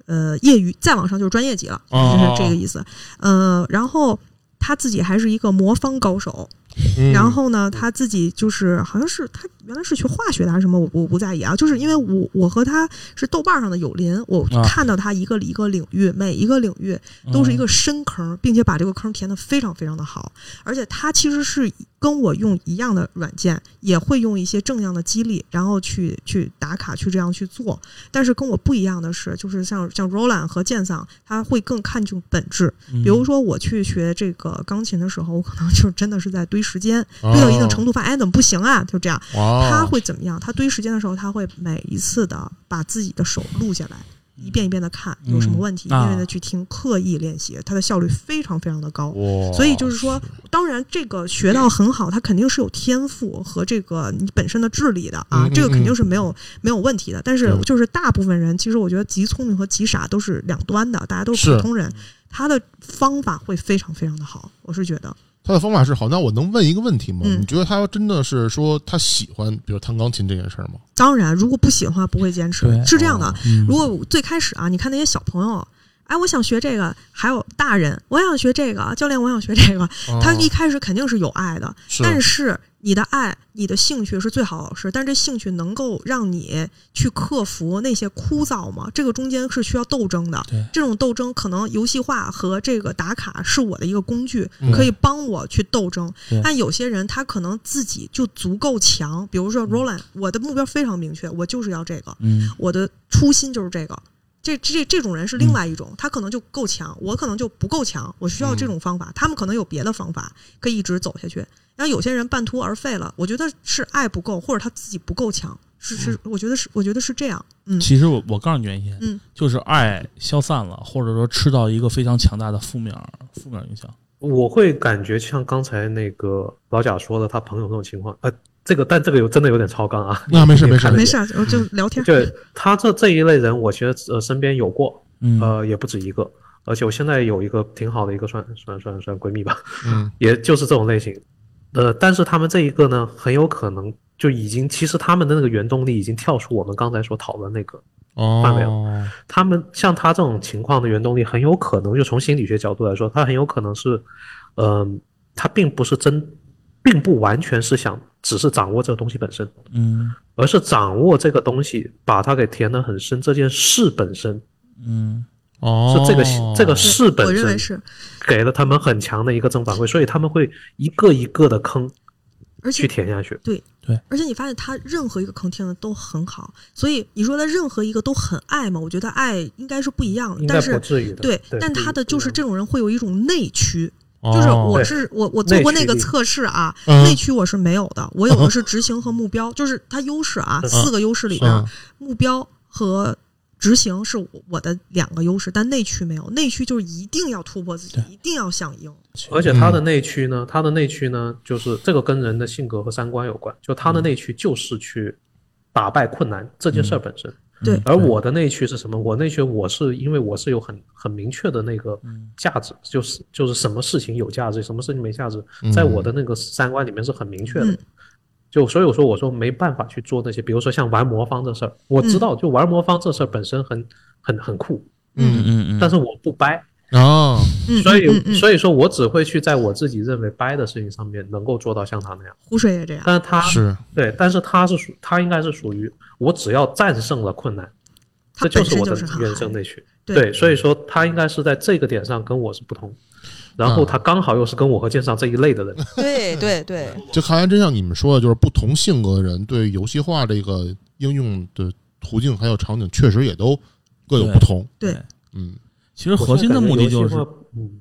呃业余，再往上就是专业级了，哦就是这个意思。呃，然后他自己还是一个魔方高手，嗯然后呢，他自己就是好像是他原来是学化学的还是什么，我我不在意啊。就是因为我我和他是豆瓣上的友邻，我啊看到他一个一个领域，每一个领域都是一个深坑，并且把这个坑填得非常非常的好。而且他其实是跟我用一样的软件，也会用一些正向的激励，然后去去打卡，去这样去做。但是跟我不一样的是，就是像像 Roland 和剑桑，他会更看重本质。嗯比如说我去学这个钢琴的时候，我可能就真的是在堆时间，哦堆到一定程度，发现哎怎么不行啊？就这样，哇他会怎么样？他堆时间的时候，他会每一次的把自己的手录下来，一遍一遍的看有什么问题，一嗯啊遍遍的去听，刻意练习，他的效率非常非常的高。所以就是说，当然这个学到很好，他肯定是有天赋和这个你本身的智力的啊这个肯定是没有没有问题的。但是就是大部分人，其实我觉得极聪明和极傻都是两端的，大家都是是普通人，他的方法会非常非常的好，我是觉得。他的方法是好，那我能问一个问题吗？嗯你觉得他真的是说他喜欢，比如弹钢琴这件事儿吗？当然，如果不喜欢，不会坚持。是这样的，嗯如果最开始啊，你看那些小朋友，哎，我想学这个，还有大人，我想学这个，教练，我想学这个。他哦一开始肯定是有爱的，是但是你的爱、你的兴趣是最好的老师，但是这兴趣能够让你去克服那些枯燥吗？这个中间是需要斗争的对。这种斗争可能游戏化和这个打卡是我的一个工具，嗯可以帮我去斗争。但有些人他可能自己就足够强，比如说 Roland，我的目标非常明确，我就是要这个，嗯我的初心就是这个。这这这种人是另外一种，他可能就够强，我可能就不够强，我需要这种方法，他们可能有别的方法可以一直走下去。然后有些人半途而废了，我觉得是爱不够，或者他自己不够强，是是，我觉得是我觉得是这样，嗯其实我我告诉你原因，嗯，就是爱消散了，或者说吃到一个非常强大的负面负面影响。我会感觉像刚才那个老贾说的，他朋友那种情况，呃，这个但这个有真的有点超纲啊。那没事没事没事，我就聊天。对他这这一类人，我觉得呃身边有过，嗯呃也不止一个，而且我现在有一个挺好的一个算算算算闺蜜吧，嗯也就是这种类型，呃，但是他们这一个呢，很有可能就已经其实他们的那个原动力已经跳出我们刚才所讨论那个，范围哦他们像他这种情况的原动力，很有可能就从心理学角度来说，他很有可能是，嗯、他并不是真，并不完全是想只是掌握这个东西本身，嗯而是掌握这个东西，把它给填得很深，这件事本身嗯哦，是这个这个事我本身认为是，给了他们很强的一个正反馈，所以他们会一个一个的坑而且去填下去。对对而且你发现他任何一个坑填的都很好，所以你说他任何一个都很爱嘛？我觉得爱应该是不一样的，但是不至于的。对，但他的就是这种人会有一种内驱，哦就是我是我我做过那个测试啊，嗯内驱我是没有的，我有的 <laughs> 是执行和目标，就是它优势啊，嗯四个优势里边嗯，目标和执行是我我的两个优势，但内驱没有，内驱就是一定要突破自己，一定要想赢。而且他的内驱呢，他的内驱呢，就是这个跟人的性格和三观有关。就他的内驱就是去打败困难这件事儿本身。对而我的内驱是什么？我内驱我是因为我是有很很明确的那个价值，就是就是什么事情有价值，什么事情没价值，在我的那个三观里面是很明确的。嗯就所以我说我说没办法去做那些，比如说像玩魔方这事儿，我知道就玩魔方这事儿本身很很很酷，嗯嗯嗯，但是我不掰。哦，嗯，所以所以说我只会去在我自己认为掰的事情上面能够做到像他那样，湖水也这样，但是他是对，但是他是属他应该是属于我只要战胜了困难，这就是我的原嗨生内驱。对对，所以说他应该是在这个点上跟我是不同，然后他刚好又是跟我和剑上这一类的人。对对对，就看来真像你们说的，就是不同性格的人对游戏化这个应用的途径还有场景，确实也都各有不同。对嗯其实核心的目的就是游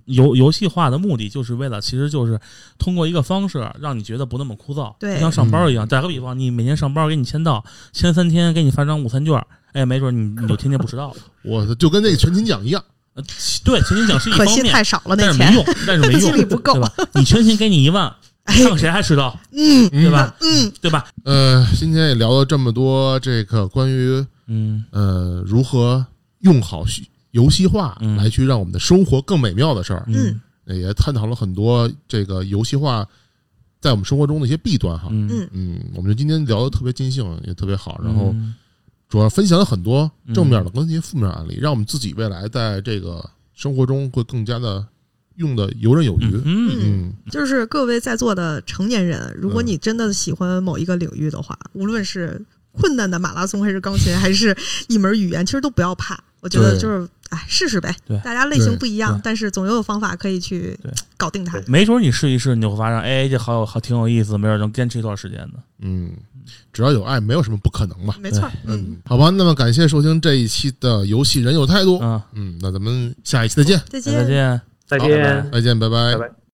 游游戏化的目的就是为了，其实就是通过一个方式让你觉得不那么枯燥，对就像上班一样。打个比方，你每年上班给你签到，签三天给你发张午餐券，哎，没准你你就天天不迟到了。<laughs> 我就跟那个全勤奖一样，呃，对，全勤奖是一可惜方面，太少了那钱但是没，用，但是没 <laughs> 精用，力不够对吧？你全勤给你一万，看谁还迟到，嗯对吧？嗯，对吧？呃，今天也聊了这么多，这个关于嗯呃如何用好游戏化嗯来去让我们的生活更美妙的事儿，嗯也探讨了很多这个游戏化在我们生活中的一些弊端哈。嗯，嗯嗯，我们今天聊的特别尽兴，也特别好，然后嗯主要分享了很多正面的跟一些负面案例，让我们自己未来在这个生活中会更加的用的游刃有余。嗯嗯嗯，就是各位在座的成年人，如果嗯你真的喜欢某一个领域的话，无论是困难的马拉松，还是钢琴，还是一门语言，其实都不要怕。我觉得就是，哎，试试呗对。大家类型不一样，但是总有方法可以去搞定它。没准你试一试，你就会发现，哎，这好有好挺有意思，没准能坚持一段时间的。嗯，只要有爱，没有什么不可能嘛。没错，嗯，嗯，好吧，那么感谢收听这一期的游戏人有态度。嗯，嗯，那咱们下一期再见，再再见。再见，再见，拜拜拜拜。